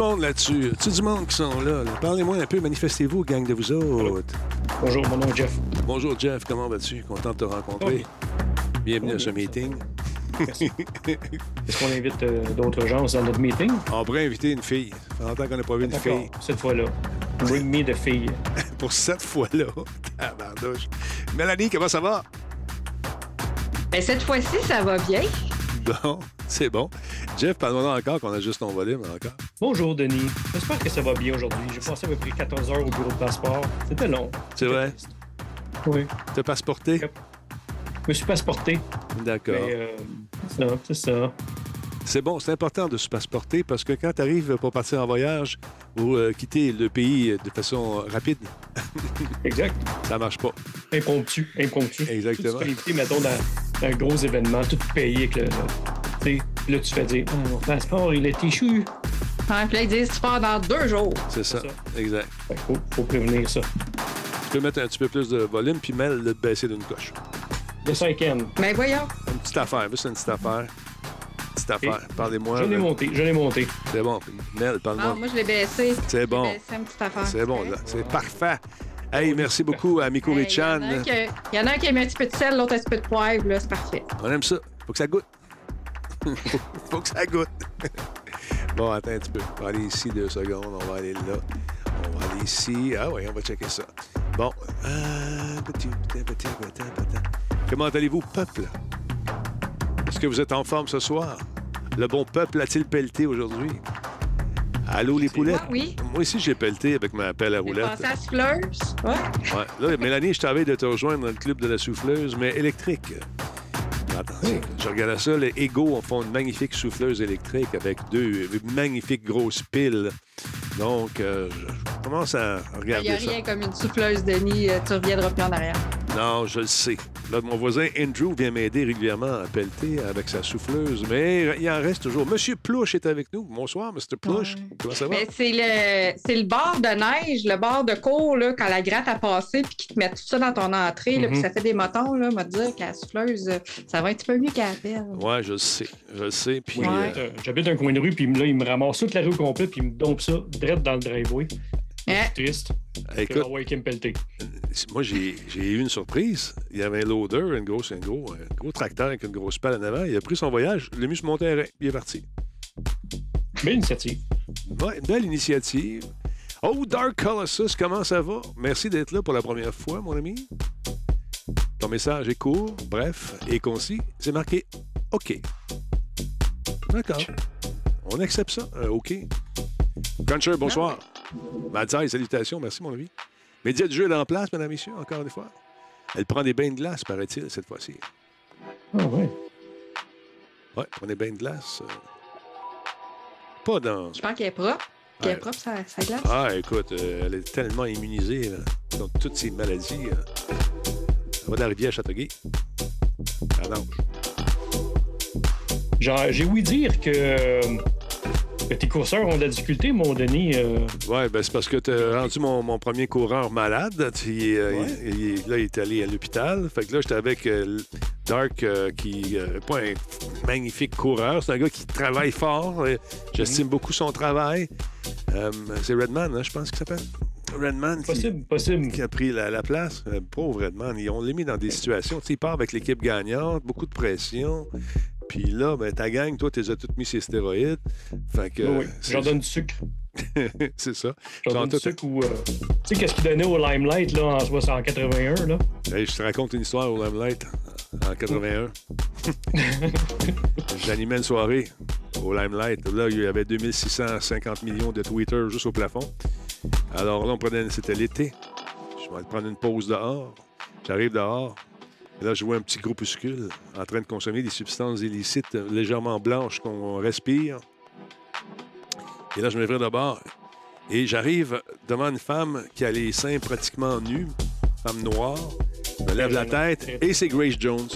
monde là-dessus. Tu du monde qui sont là. là? Parlez-moi un peu, manifestez-vous, gang de vous autres. Bonjour, mon nom est Jeff. Bonjour Jeff, comment vas-tu? Content de te rencontrer. Bienvenue Oh, à ce meeting. Merci. Est-ce qu'on invite euh, d'autres gens dans notre meeting? On pourrait inviter une fille. Ça fait longtemps qu'on n'a pas vu une fille. cette fois-là. Bring me the fille. Pour cette fois-là. Mélanie, comment ça va? Ben, cette fois-ci, ça va bien. Bon, c'est bon. Jeff, parle-moi encore qu'on a juste ton volume encore. Bonjour, Denis. J'espère que ça va bien aujourd'hui. J'ai passé à peu près 14 heures au bureau de passeport. C'était long. C'est vrai? Oui. T'as passeporté? Yep. Je me suis passeporté. D'accord. Euh, c'est ça, c'est ça. C'est bon, c'est important de se passeporter parce que quand tu arrives pour partir en voyage ou euh, quitter le pays de façon rapide, Exact. ça marche pas. Impromptu. Impromptu. Exactement. Tu te mettons, dans, dans un gros événement, tout payé avec le. le- tu sais, là, tu fais dire, Ah, mon passeport, il est échu. Hein, puis là, ils disent, tu pars dans deux jours. C'est ça. ça. Exact. Fait qu'il faut, faut prévenir ça. Tu peux mettre un petit peu plus de volume puis Mel le baisser d'une coche. Le cinquième. Ben, voyons. Une petite affaire, juste une petite affaire. Petite affaire. Parlez-moi. Je l'ai euh, monté, je l'ai monté. C'est bon. Mel, Ah, parle-moi. moi, je l'ai baissé. C'est bon. une petite affaire. C'est bon, là. C'est parfait. Hey, merci beaucoup à Miko Hey, Richan. Il y, en a un qui- il y en a un petit peu de sel, l'autre un petit peu de poivre, là, c'est parfait. On aime ça. Faut que ça goûte. faut que ça goûte. bon, attends un petit peu. On va aller ici deux secondes. On va aller là. On va aller ici. Ah oui, on va checker ça. Bon. Euh, petit, petit, petit, petit, petit. Comment allez-vous, peuple? Est-ce que vous êtes en forme ce soir? Le bon peuple a-t-il pelleté aujourd'hui? Allô, les poulettes? Ah oui. Moi aussi, j'ai pelleté avec ma pelle à à souffleuse. Ouais. Ouais. Là, Mélanie, je t'avais de te rejoindre dans le club de la souffleuse, mais électrique. Attention, je regardais ça. Les Ego font une magnifique souffleuse électrique avec deux magnifiques grosses piles. Donc, euh, je commence à Il n'y a regarder ça. rien comme une souffleuse de nid, euh, tu reviendras plus en arrière. Non, je le sais. Là, mon voisin Andrew vient m'aider régulièrement à pelleter avec sa souffleuse, mais il en reste toujours. Monsieur Plouche est avec nous. Bonsoir, Mr. Plouche. Ouais. Comment ça va? Mais c'est le, c'est le bord de neige, le bord de cours, là, quand la gratte a passé, puis qu'ils te mettent tout ça dans ton entrée, là, Mhm. puis ça fait des motons, là, m'a dire qu'à la souffleuse, euh, ça va un petit peu mieux qu'à la pelle. Ouais, je le sais. Je le sais. Puis, Ouais. j'habite, euh, J'habite un coin de rue, puis là, il me ramasse toute la rue complète, puis il me dompe ça direct dans le driveway. Hein? Triste. euh, écoute. Moi, j'ai j'ai eu une surprise. Il y avait un loader, une grosse, un, gros, un gros tracteur avec une grosse pelle en avant. Il a pris son voyage, il l'a mis sur mon terrain, il est parti. Belle initiative. Ouais, une belle initiative. Oh, Dark Colossus, comment ça va? Merci d'être là pour la première fois, mon ami. Ton message est court, bref et concis. C'est marqué OK. D'accord. On accepte ça. Un OK. Cruncher, bonsoir. Madzai, salutations. Merci, mon ami. Média du jeu est en place, mesdames et messieurs, encore une fois. Elle prend des bains de glace, paraît-il, cette fois-ci. Ah ouais. Ouais, prend des bains de glace. euh, Pas dans. Je pense qu'elle est propre. Qu'elle est propre, sa, sa glace. Ah, écoute, euh, elle est tellement immunisée là, contre toutes ces maladies. euh. Elle va de la rivière Châteauguay. Elle nage. Genre, j'ai ouï dire que, euh, que tes courseurs ont de la difficulté, mon Denis. euh, Ouais, ben c'est parce que tu as rendu mon, mon premier coureur malade. Euh, Ouais. il- il- là, il est allé à l'hôpital. Fait que là, j'étais avec euh, Dark, euh, qui n'est pas un magnifique coureur. C'est un gars qui travaille fort. J'estime beaucoup son travail. C'est Redman, hein, je pense qu'il s'appelle. Redman qui, possible, possible. qui a pris la, la place. Pauvre Redman. Ont les mis dans des situations. Il part avec l'équipe gagnante, beaucoup de pression. Puis là, ben, ta gang, toi, tu as toutes mis ces stéroïdes. Fait que. Oui, oui. J'en donne du sucre. c'est ça. J'en donne du tout- sucre ou. euh, tu sais, qu'est-ce qu'il donnait au Limelight, là, en 1981, là? Hey, je te raconte une histoire au Limelight en 81. J'animais une soirée au Limelight. Là, il y avait 2650 millions de Twitter juste au plafond. Alors là, on prenait, c'était l'été. Je vais prendre une pause dehors. J'arrive dehors. Et là, je vois un petit groupuscule en train de consommer des substances illicites légèrement blanches qu'on respire. Et là, je me vire de bord. Et j'arrive devant une femme qui a les seins pratiquement nus, femme noire. Je me lève la tête et c'est Grace Jones.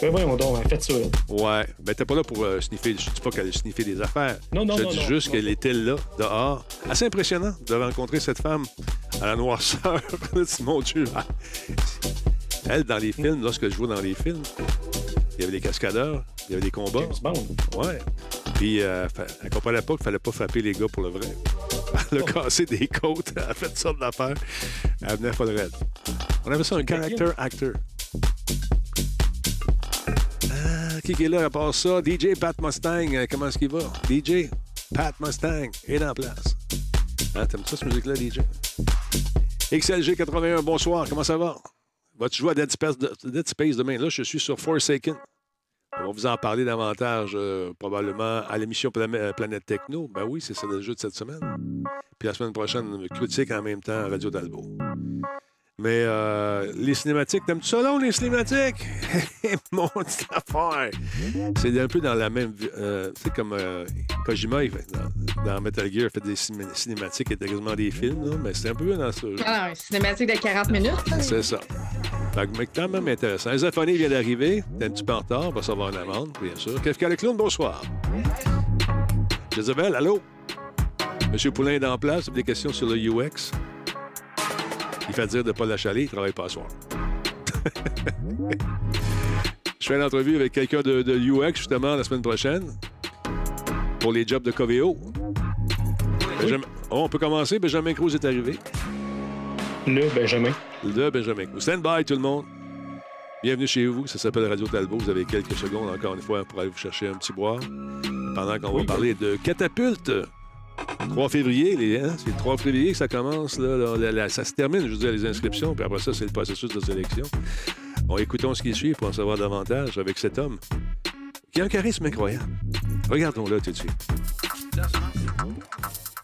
Ben voyons donc, faites ça. Ouais, ben t'es pas là pour euh, sniffer. Je dis pas qu'elle sniffait des affaires. Non, non, Je non. dis non, juste qu'elle était là, dehors. Assez impressionnant de rencontrer cette femme à la noirceur. Mon Dieu. Elle, dans les films, lorsque je joue dans les films, il y avait des cascadeurs, il y avait des combats. James Bond. Ouais. Puis euh, elle comprenait pas qu'il fallait pas frapper les gars pour le vrai. Elle a cassé des côtes, elle a fait toutes sortes d'affaires. Elle venait pas de raide. On avait ça un character actor. Ah, qui est là à part ça? DJ Pat Mustang, euh, comment est-ce qu'il va? DJ Pat Mustang est en place. Ah, t'aimes ça, cette musique-là, DJ? XLG 81, bonsoir, comment ça va? Vas-tu jouer à Dead Space, demain? Là, je suis sur Forsaken. On va vous en parler davantage euh, probablement à l'émission euh, Planète Techno. Ben oui, c'est ça le jeu de cette semaine. Puis la semaine prochaine, critique en même temps à Radio Talbot. Mais euh, les cinématiques, t'aimes-tu ça long, les cinématiques? Mon petit affaire! C'est un peu dans la même... euh, sais, comme euh, Kojima, il fait- dans, dans Metal Gear, il fait des ciné- cinématiques, et quasiment des films, là, mais c'est un peu dans ce... Ah une cinématique de 40 minutes. C'est ça. Fait que, mais quand même intéressant. Les Zaphonie vient d'arriver. T'es un petit peu en retard? On va savoir une amende, bien sûr. Kafka le clown, bonsoir. Jezebel, allô? Monsieur Poulain est en place. Des questions sur le UX. Il fait dire de ne pas l'achaler. Il ne travaille pas à soir. Je fais une entrevue avec quelqu'un de, de UX, justement, la semaine prochaine. Pour les jobs de Coveo. Oh, on peut commencer. Benjamin Cruz est arrivé. Le Benjamin. de Benjamin Cruz. Stand by, tout le monde. Bienvenue chez vous. Ça s'appelle Radio Talbot. Vous avez quelques secondes, encore une fois, pour aller vous chercher un petit boire. Pendant qu'on va parler de catapulte. 3 février, hein, c'est le 3 février que ça commence. Là, ça se termine, je veux dire, les inscriptions. Puis après ça, c'est le processus de sélection. Bon, écoutons ce qui suit pour en savoir davantage avec cet homme qui a un charisme incroyable. Regardons-le tout de suite.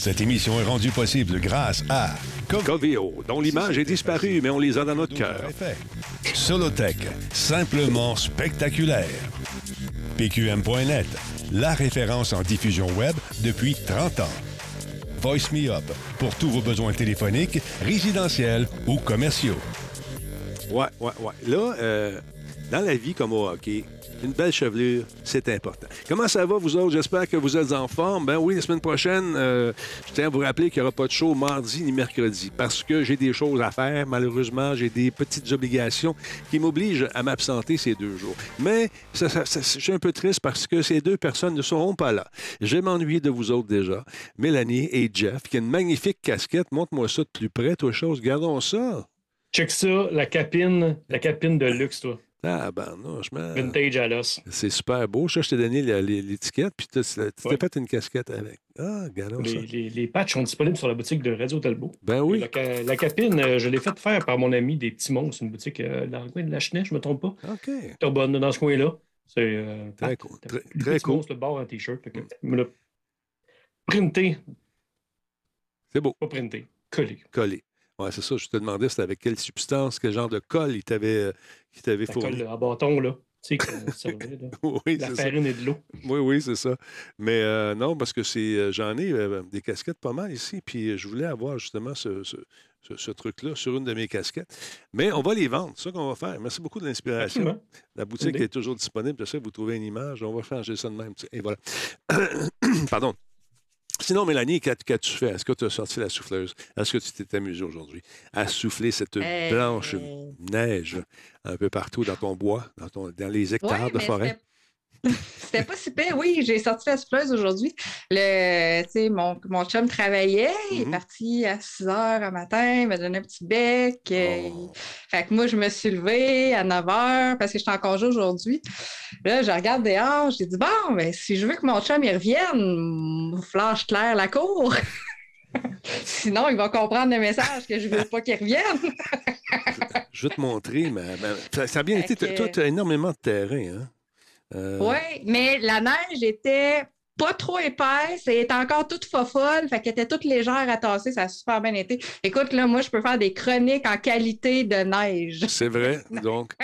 Cette émission est rendue possible grâce à Coveo, dont l'image est disparue, mais on les a dans notre cœur. Solotech, simplement spectaculaire. PQM.net, la référence en diffusion web depuis 30 ans. Voice Me Up, pour tous vos besoins téléphoniques, résidentiels ou commerciaux. Ouais, ouais, ouais. Là, euh, dans la vie comme au hockey, une belle chevelure, c'est important. Comment ça va, vous autres? J'espère que vous êtes en forme. Ben oui, la semaine prochaine, euh, je tiens à vous rappeler qu'il n'y aura pas de show mardi ni mercredi parce que j'ai des choses à faire. Malheureusement, j'ai des petites obligations qui m'obligent à m'absenter ces deux jours. Mais je suis un peu triste parce que ces deux personnes ne seront pas là. Je vais m'ennuyer de vous autres déjà. Mélanie et Jeff, qui a une magnifique casquette. Montre-moi ça de plus près, toi, chose. Gardons ça. Check ça, la capine, la capine de luxe, toi. Ah, ben non, je. Vintage à l'os. C'est super beau. Ça, je t'ai donné l'étiquette, puis tu t'es Ouais. fait une casquette avec. Ah, ça. Les, les, les patchs sont disponibles sur la boutique de Radio Talbot. Ben oui. La, ca- la capine, euh, je l'ai faite faire par mon ami des petits monstres. C'est une boutique euh, dans le coin de la Chenet, je ne me trompe pas. OK. T'as bonne dans ce coin-là. C'est euh, Très Pat, cool. Très- très cool. le bord en t-shirt. L'a printé, C'est beau. pas printé, collé. Collé. Ouais, c'est ça. Je te demandais c'était avec quelle substance, quel genre de colle il t'avait euh, qu'il t'avait La fourni? colle en bâton, là. Tu sais, qu'on servait, là. oui, La c'est ça. farine et de l'eau. Oui, oui, c'est ça. Mais euh, non, parce que c'est euh, j'en ai euh, des casquettes pas mal ici, puis euh, je voulais avoir justement ce, ce- ce- ce truc-là sur une de mes casquettes. Mais on va les vendre, c'est ça qu'on va faire. Merci beaucoup de l'inspiration. La boutique est toujours disponible. Je sais, vous trouvez une image, on va changer ça de même. Et voilà. Pardon. Sinon, Mélanie, qu'as- qu'as-tu fait? Est-ce que tu as sorti la souffleuse? Est-ce que tu t'es amusé aujourd'hui à souffler cette Euh, blanche neige un peu partout dans ton bois, dans, ton, dans les hectares Ouais, de forêt? C'était- pas si pire. Oui, j'ai sorti la souffleuse aujourd'hui. Le, tu sais, mon, mon chum travaillait. Il est Mhm. parti à 6 heures le matin. Il m'a donné un petit bec. Oh. Fait que moi, je me suis levée à 9 heures parce que j'étais en congé aujourd'hui. Là, je regarde dehors. J'ai dit, bon, ben, si je veux que mon chum il revienne, flash clair la cour. Sinon, il va comprendre le message que je veux pas qu'il revienne. Je vais te montrer, mais, mais ça, ça a bien Fait été. que- Toi, tu as énormément de terrain. Hein? Euh, Oui, mais la neige était pas trop épaisse et était encore toute fofolle, fait qu'elle était toute légère à tasser, ça a super bien été. Écoute, là, moi, je peux faire des chroniques en qualité de neige. C'est vrai. Donc,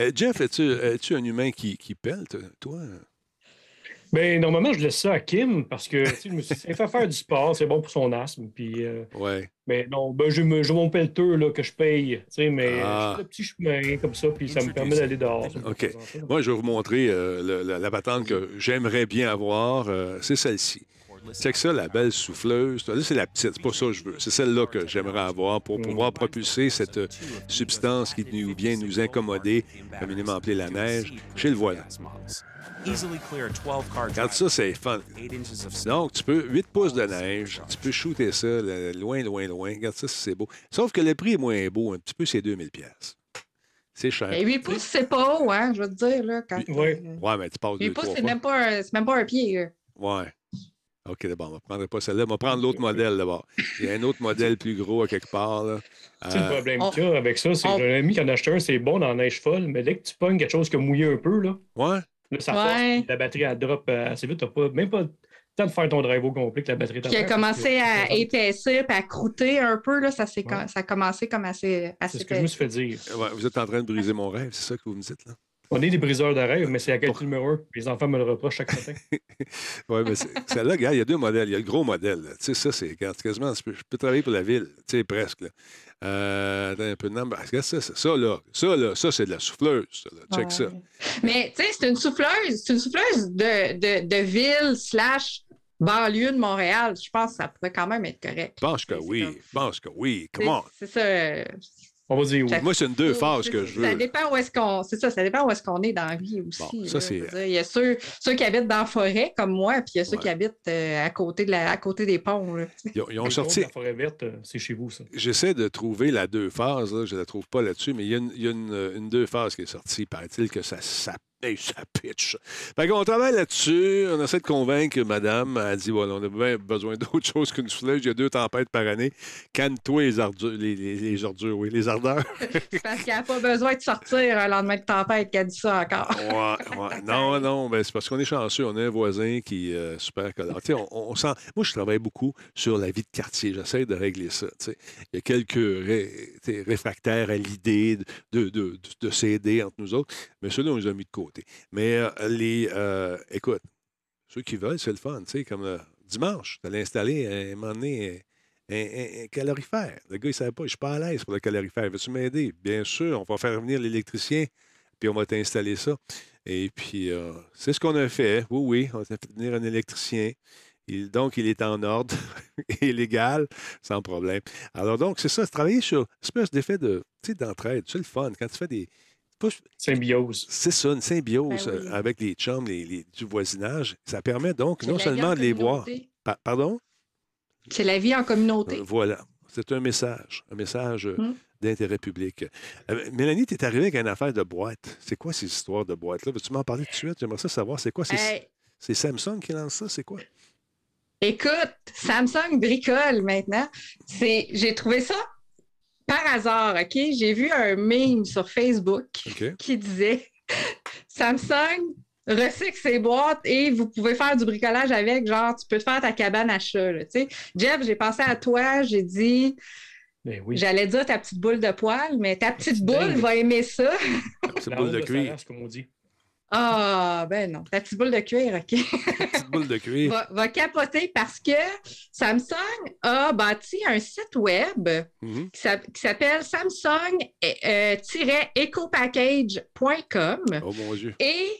Euh, Jeff, es-tu es un humain qui, qui pèle, toi? Ben, normalement, je laisse ça à Kim parce que tu sais, je me suis dit, il fait faire du sport, c'est bon pour son asthme. Puis, euh, Ouais. mais non, ben, j'ai me- mon pelleteux là, que je paye, tu sais, mais Ah. je fais le petit chemin comme ça, puis ça me permet d'aller dehors. OK. Moi, je vais vous montrer euh, le- la, la patente que j'aimerais bien avoir. euh, c'est celle-ci. C'est que ça, la belle souffleuse. Là, c'est la petite. C'est pas ça que je veux. C'est celle-là que j'aimerais avoir pour pouvoir propulser cette euh, substance qui nous vient nous incommoder, communément appelée la neige. Chez le voilà. Regarde ça, c'est fun. Donc, tu peux, 8 pouces de neige, tu peux shooter ça là, loin, loin, loin. Regarde ça, c'est beau. Sauf que le prix est moins beau, un petit peu, c'est 2000 pièces. C'est cher. Et 8 pouces, c'est pas haut, hein, je veux te dire. Là, quand, Ouais. euh, Ouais, mais tu passes 8 deux, pouces, c'est même, pas un- c'est même pas un pied. là. Ouais. OK, d'abord, on ne prendrait pas celle-là. On va prendre l'autre modèle d'abord. Il y a un autre modèle plus gros à quelque part. Là. Tu sais, le Euh, problème on- qu'il y a avec ça, c'est que j'ai un ami qui en a acheté un, c'est bon dans la neige folle, mais dès que tu pognes quelque chose qui a mouillé un peu, là, ouais. Là ça Ouais. force, puis la batterie, elle drop euh, assez vite. Tu pas même pas le temps de faire ton drive au complet que la batterie Qui a commencé à épaissir et à croûter un peu. Là, ça, Ouais. a commencé comme assez, C'est assez ce que je me suis fait dire. Ouais, Vous êtes en train de briser mon rêve, c'est ça que vous me dites, là? On est des briseurs de rêve, mais c'est la qualité numéro un? Les enfants me le reprochent chaque matin. Oui, mais c'est- celle-là, regarde, il y a deux modèles. Il y a le gros modèle. là. Tu sais, ça, c'est quasiment. tu peux- je peux travailler pour la ville. Tu sais, presque. Là. Euh, attends un peu de nom. Ça, ça, ça, là. Ça, là, ça, c'est de la souffleuse. ça, là. Check ça. Mais tu sais, c'est une souffleuse. C'est une souffleuse de, de, de ville slash banlieue de Montréal. Je pense que ça pourrait quand même être correct. Je pense que oui. comme- Je pense que oui. Comment? C'est ça. Euh, On va dire oui. Ça- Moi, c'est une deux phases que je Ça veux. dépend où est-ce qu'on. C'est ça, ça dépend où est-ce qu'on est dans la vie aussi. Bon, ça, c'est- dire, Il y a ceux, ceux qui habitent dans la forêt comme moi, puis il y a ceux Ouais. qui habitent euh, à, côté de la, à côté des ponts. là. Ils ont, ils ont sorti. La forêt verte, euh, c'est chez vous, ça. J'essaie de trouver la deux phases. Là. Je ne la trouve pas là-dessus, mais il y a une, il y a une- une deux phases qui est sortie. Paraît-il que ça, ça, hey, ça pitch. Fait qu'on travaille là-dessus. On essaie de convaincre madame. Elle dit voilà, on a bien besoin d'autre chose qu'une souffleuse. Il y a deux tempêtes par année. Canne-toi les ordures. Les, les, les ordures, oui, les ardeurs. Parce qu'il n'y a pas besoin de sortir un lendemain de tempête a dit ça encore. Ouais, ouais. Non, non, ben, c'est parce qu'on est chanceux. On a un voisin qui est euh, super collant. On, on sent... Moi, je travaille beaucoup sur la vie de quartier. J'essaie de régler ça. Il y a quelques ré- réfractaires à l'idée de, de, de, de s'aider entre nous autres, mais ceux-là, on les a mis de côté. Mais euh, les. euh, écoute, ceux qui veulent, c'est le fun. tu sais, Comme euh, dimanche, tu allais installer un, un moment donné, un, calorifère. Le gars, il ne savait pas, je ne suis pas à l'aise pour le calorifère. Veux-tu m'aider? Bien sûr, on va faire venir l'électricien, puis on va t'installer ça. Et puis, euh, c'est ce qu'on a fait. Oui, oui, on a fait venir un électricien. Donc, il est en ordre et légal, sans problème. Alors, donc, c'est ça, travailler sur une espèce d'effet de, d'entraide. C'est le fun. Quand tu fais des. Pas- Symbiose. c'est ça, une symbiose Ben oui. avec les chums les, les- du voisinage. Ça permet donc non seulement en de les voir. Pa- pardon? C'est la vie en communauté. Euh, voilà. C'est un message, un message euh, Mm. d'intérêt public. Euh, Mélanie, tu es arrivée avec une affaire de boîte. C'est quoi ces histoires de boîtes-là? Veux-tu m'en parler tout de suite? J'aimerais ça savoir. C'est quoi? C'est Hey, Samsung qui lance ça? C'est quoi? écoute, Samsung bricole maintenant. C'est, j'ai trouvé ça par hasard, OK? J'ai vu un meme sur Facebook OK. qui disait Samsung recycle ses boîtes et vous pouvez faire du bricolage avec, genre, tu peux te faire ta cabane à chat, là, tu sais. Jeff, j'ai pensé à toi, j'ai dit, Ben oui. j'allais dire ta petite boule de poil, mais ta petite boule va aimer ça. C'est La boule de cuir. comme on dit. Ah, ben non, ta petite boule de cuir, OK? Petite boule de cuir. va, va capoter parce que Samsung a bâti un site web Mhm. qui s'app- qui s'appelle Samsung-ecopackage.com. Oh mon Dieu. Et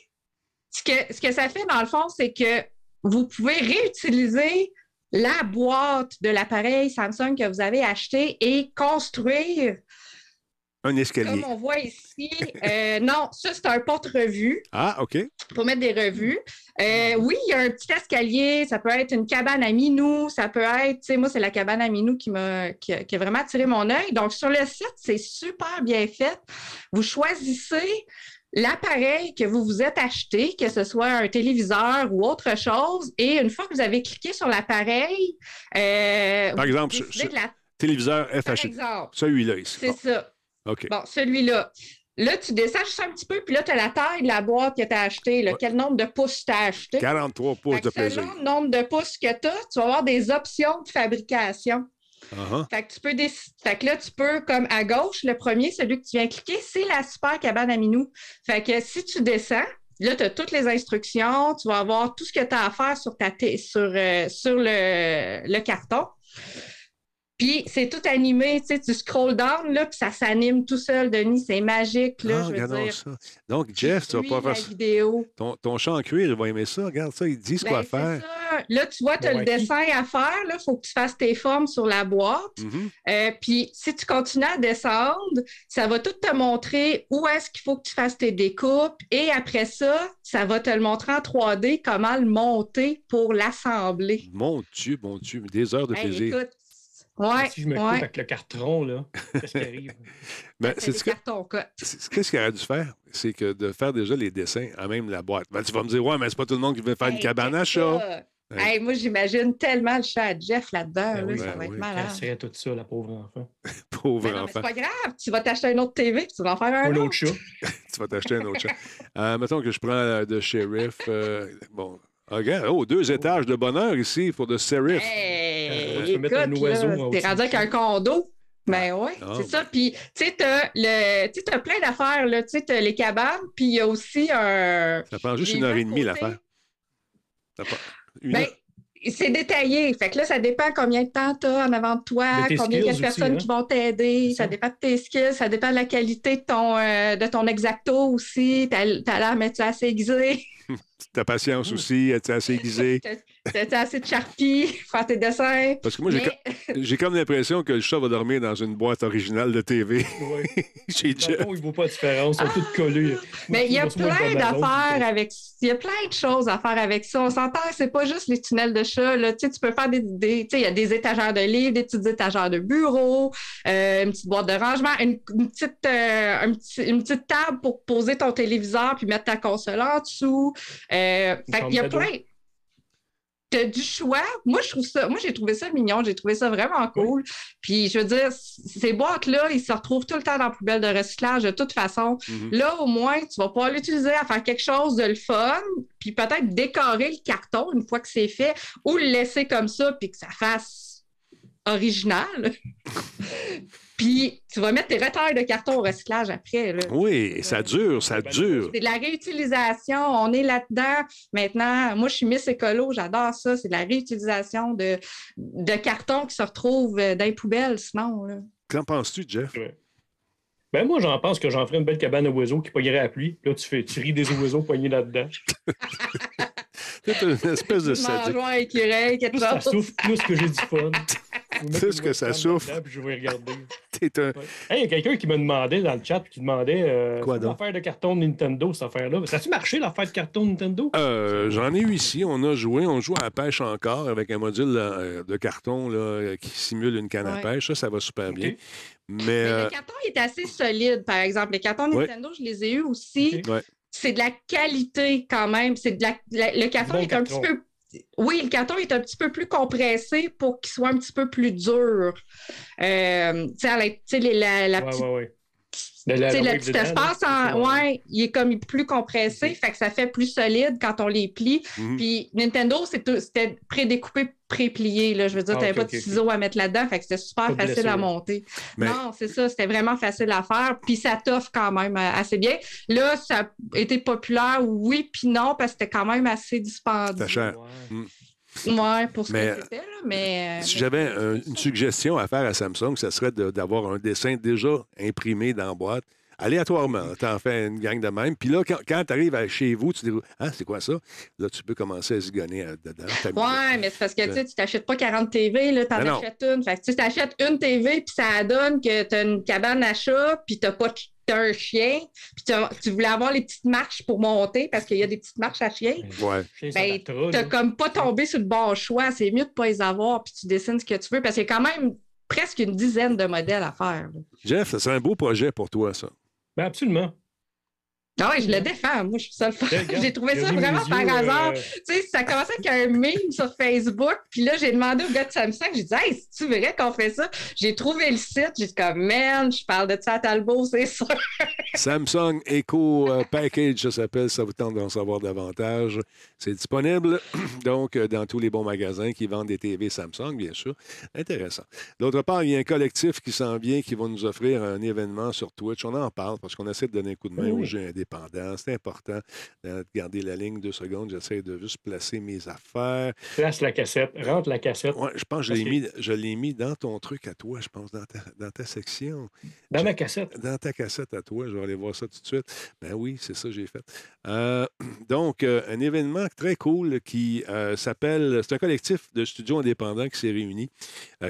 ce que, ce que ça fait, dans le fond, c'est que vous pouvez réutiliser la boîte de l'appareil Samsung que vous avez acheté et construire, Un escalier. comme on voit ici. euh, non, ça, c'est un porte-revue Ah, OK. pour mettre des revues. Euh, oui, il y a un petit escalier, ça peut être une cabane à minou, ça peut être, tu sais, moi, c'est la cabane à minou qui m'a qui, a- qui a vraiment attiré mon œil. Donc, sur le site, c'est super bien fait. Vous choisissez l'appareil que vous vous êtes acheté, que ce soit un téléviseur ou autre chose, et une fois que vous avez cliqué sur l'appareil, euh, Par exemple, ce- de la- Téléviseur FHD. exemple, Celui-là ici. c'est Bon, ça. OK. Bon, celui-là. Là, tu descends juste un petit peu, puis là, tu as la taille de la boîte que tu as achetée, là, quel nombre de pouces tu as acheté? 43 pouces de plaisir. Selon le nombre de pouces que tu as, tu vas avoir des options de fabrication. Uh-huh. Fait que, tu peux déc- fait que là, tu peux, comme à gauche, le premier, celui que tu viens cliquer, c'est la super cabane à minou. Fait que si tu descends, là, tu as toutes les instructions, tu vas avoir tout ce que tu as à faire sur, ta t- sur, euh, sur le, le carton. Puis c'est tout animé, tu sais, tu scroll down, là, puis ça s'anime tout seul, Denis, c'est magique, là, Ah, je veux dire. ça. Donc, Jeff, tu vas pas faire ça. vidéo. Ton, ton champ en cuir, il va aimer ça. Regarde ça, ils disent quoi Ben, c'est faire. ça. Là, tu vois, tu as Ben le ouais. dessin à faire. Il faut que tu fasses tes formes sur la boîte. Mhm. Euh, puis, si tu continues à descendre, ça va tout te montrer où est-ce qu'il faut que tu fasses tes découpes. Et après ça, ça va te le montrer en 3D, comment le monter pour l'assembler. Mon Dieu, mon Dieu, des heures de Hey, plaisir. écoute, ouais, Si je me coupe ouais. avec le carton, là, qu'est-ce qui arrive? Ben, C'est c'est- Qu'est-ce qu'il aurait dû faire? C'est que de faire déjà les dessins à même la boîte. Ben, tu vas me dire, ouais, mais c'est pas tout le monde qui veut faire une cabane à chat. ça. Hey. Hey, moi, j'imagine tellement le chat à Jeff là-dedans. Ben là, oui, ça ben va être oui. malade. casserait tout ça, la pauvre enfant. Pauvre Ben non, enfant. c'est pas grave. Tu vas t'acheter une autre TV puis tu vas en faire un Un autre. autre chat. Tu vas t'acheter un autre chat. Euh, mettons que je prends euh, de shérif. euh, bon. Ah, Regarde, oh, deux étages de bonheur ici pour de shérif. Hey, mettre un écoute, oiseau t'es rendu avec un condo. Ben oui, Ah, c'est ça. Puis, tu sais, t'as le- t'as plein d'affaires, là. Tu sais, t'as les cabanes, puis il y a aussi un... Ça prend juste une heure et demie, l'affaire. Ça prend- Une Ben, heure. c'est détaillé. Fait que là, ça dépend combien de temps tu as en avant de toi, De combien il y a de personnes aussi, qui vont t'aider. Ça ça. dépend de tes skills, ça dépend de la qualité de ton, euh, de ton exacto aussi. T'as t'as l'air, mais tu assez aiguisé. Ta patience aussi, es-tu assez aiguisée? T'as assez de charpie, faire tes dessins. Parce que moi, j'ai Mais- j'ai comme l'impression que le chat va dormir dans une boîte originale de TV Ouais. chez Jeff. fond, il ne vaut pas de différence, ils sont tous collés. Mais il y a plein d'affaires avec. Il y a plein de choses à faire avec ça. On s'entend, c'est pas juste les tunnels de chat. Là. Tu sais, tu peux faire des. des- tu sais, il y a des étagères de livres, des petites étagères de bureau, euh, une petite boîte de rangement, une, une petite, euh, un petit- une petite table pour poser ton téléviseur puis mettre ta console en dessous. Euh, fait qu'il y a d'ado. Plein. T'as du choix. Moi, je trouve ça, moi, j'ai trouvé ça mignon. J'ai trouvé ça vraiment cool. Puis, je veux dire, ces boîtes-là, ils se retrouvent tout le temps dans la poubelle de recyclage de toute façon. Mhm. Là, au moins, tu vas pouvoir l'utiliser à faire quelque chose de le fun, puis peut-être décorer le carton une fois que c'est fait, ou le laisser comme ça, puis que ça fasse original. puis tu vas mettre tes retails de carton au recyclage après. là. Oui, ça dure, ça dure. C'est de la réutilisation, on est là-dedans. Maintenant, moi, je suis Miss Écolo, j'adore ça. C'est de la réutilisation de, de carton qui se retrouve euh, dans les poubelles, sinon. Qu'en penses-tu, Jeff? Ben moi, j'en pense que j'en ferais une belle cabane à oiseaux qui pognerait à la pluie. Là, tu, fais, tu ris des oiseaux pognés là-dedans. C'est une espèce de sadique. Mangeoire, écureuil, quelque Plus ça chose. souffle, plus que j'ai du fun. Plus que ça souffle? Puis je vais regarder. T'es un... Ouais. Hey, il y a quelqu'un qui me demandait dans le chat, qui demandait euh, Quoi donc? l'affaire de carton de Nintendo, cette affaire-là. Ça a-tu marché, l'affaire de carton de Nintendo? Euh, J'en ai eu ici. On a joué. On joue à la pêche encore avec un module euh, de carton là, euh, qui simule une canne à Ouais. pêche. Ça, ça va super bien. Mais, Mais euh, le carton est assez solide, par exemple. Les cartons Ouais. Nintendo, je les ai eus aussi. Ouais. C'est de la qualité quand même. C'est de la, la- le carton Bon est un carton. petit peu. Oui, le carton est un petit peu plus compressé pour qu'il soit un petit peu plus dur. Euh, tu sais, la- la, la ouais, petite ouais, ouais. La- le petit dedans, espace, en, ouais, il est comme plus compressé, fait que ça fait plus solide quand on les plie. mhm. Puis Nintendo, c'était pré-découpé, pré-plié. Là. Je veux dire, Ah, tu n'avais pas de ciseaux à mettre là-dedans, fait que c'était super Pas facile à monter. Mais- Non, c'est ça, c'était vraiment facile à faire. Puis ça t'offre quand même euh, assez bien. Là, ça a été populaire, oui, puis non, parce que c'était quand même assez dispendieux. C'était cher. Ouais. Ouais, pour ce Mais- que c'était, là, mais... Si mais- j'avais un- une suggestion à faire à Samsung, ce serait d'avoir un dessin déjà imprimé dans la boîte, aléatoirement. Tu en fais une gang de même. Puis là, quand, tu arrives chez vous, tu dis Ah, c'est quoi ça? Là, tu peux commencer à zigonner euh, dedans. Ouais, mais c'est parce que tu tu t'achètes pas 40 TV, là, t'en Ben non. achètes une. Fait que tu t'achètes une TV, puis ça donne que t'as une cabane à chat, puis t'as pas de- t'as un chien, puis tu voulais avoir les petites marches pour monter, parce qu'il y a des petites marches à chien. Ouais. Ben, là. comme pas tombé sur le bon choix. C'est mieux de pas les avoir, puis tu dessines ce que tu veux, parce qu'il y a quand même presque une dizaine de modèles à faire. Jeff, serait un beau projet pour toi, ça. Ben, absolument. Ah oui, je le défends. Moi, je suis ça le J'ai trouvé ça vraiment par yeux, hasard. euh, Tu sais, ça a commencé avec un meme sur Facebook. Puis là, j'ai demandé au gars de Samsung, j'ai dit, hey, c'est-tu vrai qu'on fait ça? J'ai trouvé le site. J'ai dit, comme, man, je parle de ça à Talbot, c'est sûr. Samsung Eco euh, Package, ça s'appelle. Ça vous tente d'en savoir davantage. C'est disponible donc euh, dans tous les bons magasins qui vendent des TV Samsung, bien sûr. Intéressant. D'autre part, il y a un collectif qui s'en vient qui va nous offrir un événement sur Twitch. On en parle parce qu'on essaie de donner un coup de main Oui. aux jeux C'est important de garder la ligne deux secondes. J'essaie de juste placer mes affaires. Place la cassette, rentre la cassette Ouais, je pense que je l'ai mis, je l'ai mis dans ton truc à toi, je pense, dans ta, dans ta section. dans ma cassette. Dans ta cassette à toi, je vais aller voir ça tout de suite. Ben oui, c'est ça que j'ai fait. Euh, donc, euh, un événement très cool qui euh, s'appelle, c'est un collectif de studios indépendants qui s'est réuni,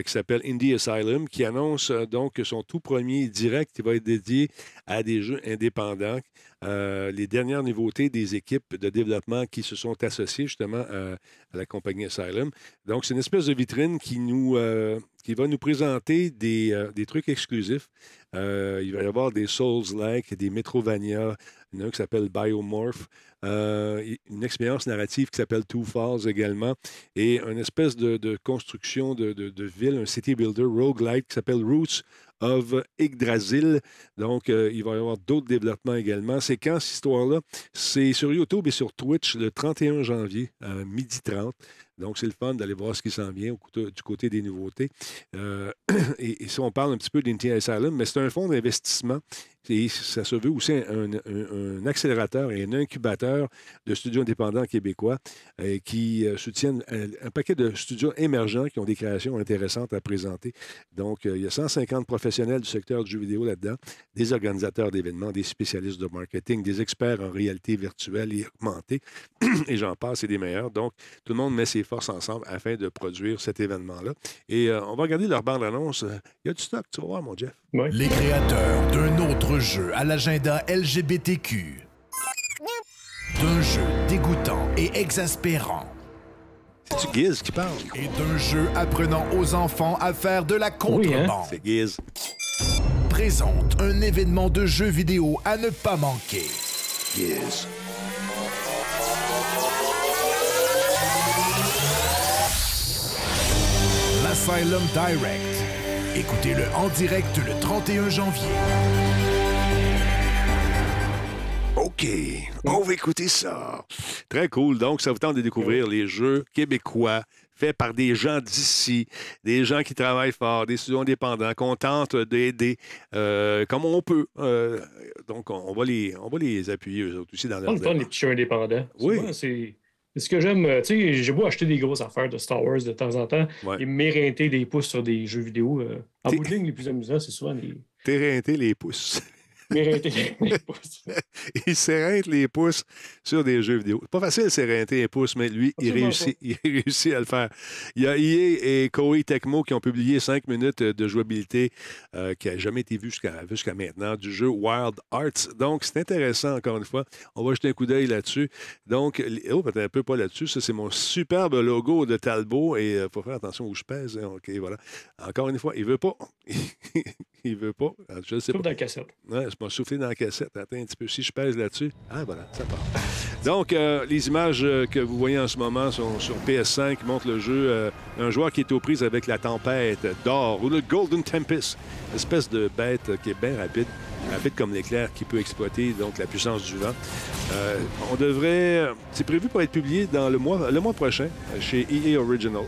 qui s'appelle Indie Asylum, qui annonce donc son tout premier direct qui va être dédié à des jeux indépendants. Euh, les dernières nouveautés des équipes de développement qui se sont associées justement à, à la compagnie Asylum. Donc, c'est une espèce de vitrine qui, nous, euh, va nous présenter des, euh, trucs exclusifs. Euh, il va y avoir des Souls-like, des Metrovania, il y en a un qui s'appelle Biomorph, euh, une expérience narrative qui s'appelle Two Falls également, et une espèce de, construction de, de- ville, un city builder roguelike qui s'appelle Roots of Yggdrasil. Donc, euh, il va y avoir d'autres développements également. C'est quand cette histoire-là? C'est sur YouTube et sur Twitch le 31 janvier, à midi 30. Donc, c'est le fun d'aller voir ce qui s'en vient du côté des nouveautés. Euh, et, et si on parle un petit peu d'Inti Asylum, mais c'est un fonds d'investissement et ça se veut aussi un, un- un accélérateur et un incubateur de studios indépendants québécois euh, qui euh, soutiennent un, un paquet de studios émergents qui ont des créations intéressantes à présenter. Donc, euh, il y a 150 professionnels du secteur du jeu vidéo là-dedans, des organisateurs d'événements, des spécialistes de marketing, des experts en réalité virtuelle et augmentée, et j'en passe, c'est des meilleurs. Donc, tout le monde met ses forces ensemble afin de produire cet événement-là. Et euh, on va regarder leur bande-annonce. Il y a du stock, tu vas voir, mon Jeff. Ouais. Les créateurs d'un autre jeu à l'agenda LGBTQ. D'un jeu dégoûtant et exaspérant. C'est-tu Giz qui parle? Et d'un jeu apprenant aux enfants à faire de la Oui, hein? contrebande. C'est Giz. Présente un événement de jeux vidéo à ne pas manquer. Giz. L'Asylum Direct. Écoutez-le en direct le 31 janvier. OK, on va écouter ça. Très cool. Donc, ça vous tente de découvrir les jeux québécois faits par des gens d'ici, des gens qui travaillent fort, des studios indépendants, qu'on tente d'aider euh, comme on peut. Euh, donc, on on va, les, on va les appuyer, eux autres aussi, dans leur le fun, les petits jeux indépendants. Oui. C'est ce que j'aime. euh, Tu sais, j'ai beau acheter des grosses affaires de Star Wars de temps en temps Ouais. et m'éreinter des pouces sur des jeux vidéo. euh, en bout de ligne, les plus amusants, c'est souvent les. T'éreinter les pouces. M'éreinter pouces. il s'éreintent les pouces sur des jeux vidéo. Pas facile de s'éreinter un pouce, mais lui, il réussit, il réussit à le faire. Il y a EA et Koei Tecmo qui ont publié cinq minutes de jouabilité euh, qui n'a jamais été vue jusqu'à maintenant du jeu Wild Arts. Donc, c'est intéressant, encore une fois. On va jeter un coup d'œil là-dessus. Donc, les- oh, peut-être un peu pas là-dessus. Ça, c'est mon superbe logo de Talbot et il faut faire attention où je pèse. hein. OK, voilà. Encore une fois, il veut pas. il veut pas. Je ne sais pas. dans la cassette. Ouais, m'en soufflé dans la cassette. Attends un petit peu. Si je pèse là-dessus. Ah, voilà, ça part. Donc, euh, les images euh, que vous voyez en ce moment sont sur PS5 qui montrent le jeu. euh, un joueur qui est aux prises avec la tempête d'or ou le Golden Tempest. Espèce de bête euh, qui est bien rapide. Rapide comme l'éclair qui peut exploiter donc la puissance du vent. On devrait. C'est prévu pour être publié dans le mois, le mois prochain chez EA Original.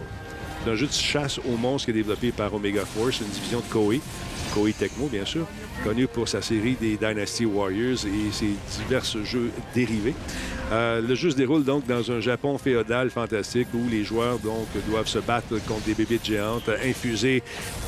C'est un jeu de chasse aux monstres qui est développé par Omega Force, une division de Koei. Koei Tecmo, bien sûr, connu pour sa série des Dynasty Warriors et ses divers jeux dérivés. Euh, le jeu se déroule donc dans un Japon féodal fantastique où les joueurs donc doivent se battre contre des bébés géantes infusées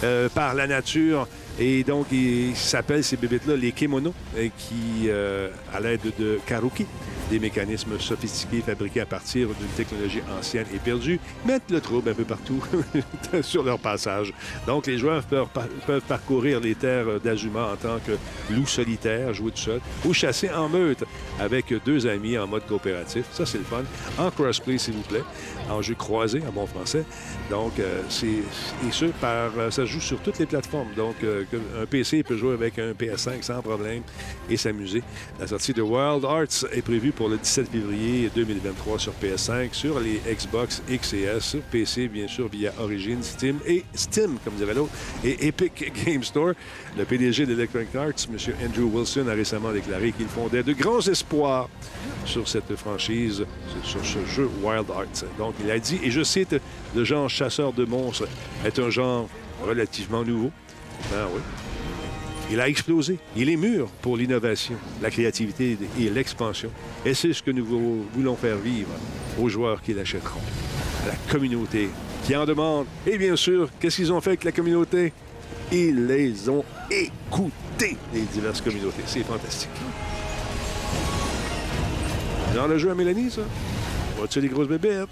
euh, par la nature. Et donc, ils s'appellent ces bébites-là les kimonos, euh, qui, euh, à l'aide de karuki, des mécanismes sophistiqués fabriqués à partir d'une technologie ancienne et perdue, mettent le trouble un peu partout sur leur passage. Donc, les joueurs peuvent, par- peuvent parcourir les terres d'Azuma en tant que loup solitaire, jouer tout seul, ou chasser en meute avec deux amis en mode coopératif. Ça, c'est le fun. En crossplay, s'il vous plaît, en jeu croisé, en bon français. Donc, euh, c'est ce, par, euh, ça joue sur toutes les plateformes. Donc, euh, un PC peut jouer avec un PS5 sans problème et s'amuser. La sortie de Wild Arts est prévue pour le 17 février 2023 sur PS5, sur les Xbox X et S, sur PC, bien sûr, via Origin, Steam et Steam, comme dirait l'autre, et Epic Game Store. Le PDG d'Electronic Arts, M. Andrew Wilson, a récemment déclaré qu'il fondait de grands espoirs sur cette franchise, sur ce jeu Wild Arts. Donc, il a dit, et je cite, le genre chasseur de monstres est un genre relativement nouveau. Ben oui. Il a explosé. Il est mûr pour l'innovation, la créativité et l'expansion. Et c'est ce que nous vou- voulons faire vivre aux joueurs qui l'achèteront, la communauté qui en demande. Et bien sûr, qu'est-ce qu'ils ont fait avec la communauté? Ils les ont écoutés, les diverses communautés. C'est fantastique. Dans le jeu à Mélanie, ça? Vois-tu les grosses bébêtes?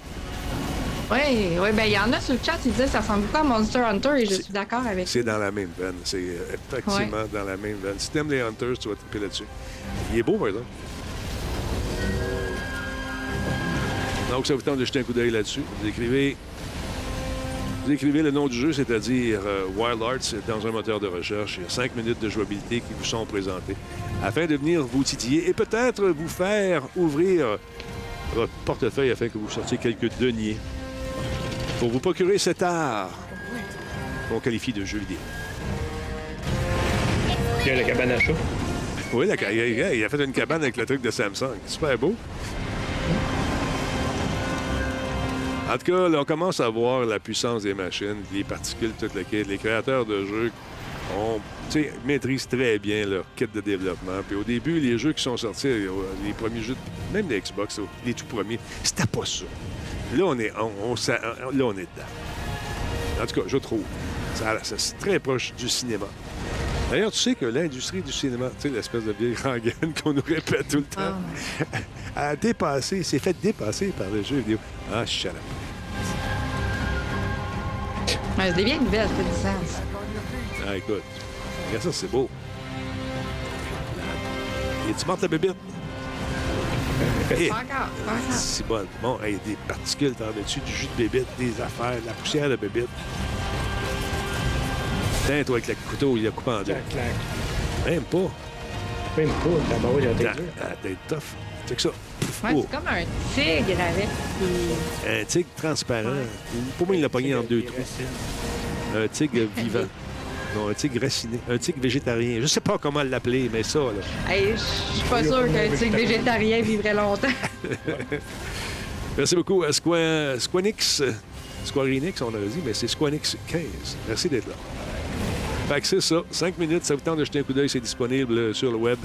Oui, oui, ben il y en a sur le chat, ils disent que ça ressemble beaucoup à Monster Hunter et je suis d'accord avec C'est dans la même veine. C'est euh, effectivement dans la même veine. Si t'aimes les Hunters, tu vas triper là-dessus. Il est beau, par exemple. Donc, ça vous tente de jeter un coup d'œil là-dessus. Vous écrivez, vous écrivez le nom du jeu, c'est-à-dire euh, Wild Arts, dans un moteur de recherche. Il y a cinq minutes de jouabilité qui vous sont présentées afin de venir vous titiller et peut-être vous faire ouvrir votre portefeuille afin que vous sortiez quelques deniers pour vous procurer cet art qu'on qualifie de jeu vidéo. Il y a la cabane à chat. Oui, la il a fait une cabane avec le truc de Samsung. Super beau. En tout cas, là, on commence à voir la puissance des machines, les particules, tout le kit. Les créateurs de jeux sais, maîtrisent très bien leur kit de développement. Puis au début, les jeux qui sont sortis, euh, les premiers jeux, même les Xbox, les tout premiers, c'était pas ça. Là, on est, on, là, on est dedans. En tout cas, je trouve. Ça, ça, c'est très proche du cinéma. D'ailleurs, tu sais que l'industrie du cinéma, tu sais, l'espèce de vieille rengaine qu'on nous répète tout le temps, a dépassé, s'est fait dépasser par les jeux vidéo. Ah, shut up. Ouais, nouvelles, ça fait du sens. Ah, écoute. Regarde ça, c'est beau. Et tu montes la bébête? Eh, c'est bon. Bon, hey, des particules t'en dessus, du jus de bébête, des affaires, de la poussière de bébête. Tiens, toi, avec le couteau, il a coupé en deux. Clac, clac. Même pas. Même pas, tabarouette, il a Ah, ah, T'es tough. C'est que ça. Ouais, Oh, c'est comme un tigre avec des... un tigre transparent. Ouais. Pour moi, il l'a pogné en deux trous. Un tigre vivant. Non, un tigre raciné. Un tigre végétarien. Je sais pas comment l'appeler, mais ça, là. Hey, je suis pas sûre qu'un tigre végétarien vivrait longtemps. Merci beaucoup à Squanix. Square Enix, on aurait dit, mais c'est Squanix 15. Merci d'être là. Fait que c'est ça. Cinq minutes, ça vous tente de jeter un coup d'œil, c'est disponible sur le web.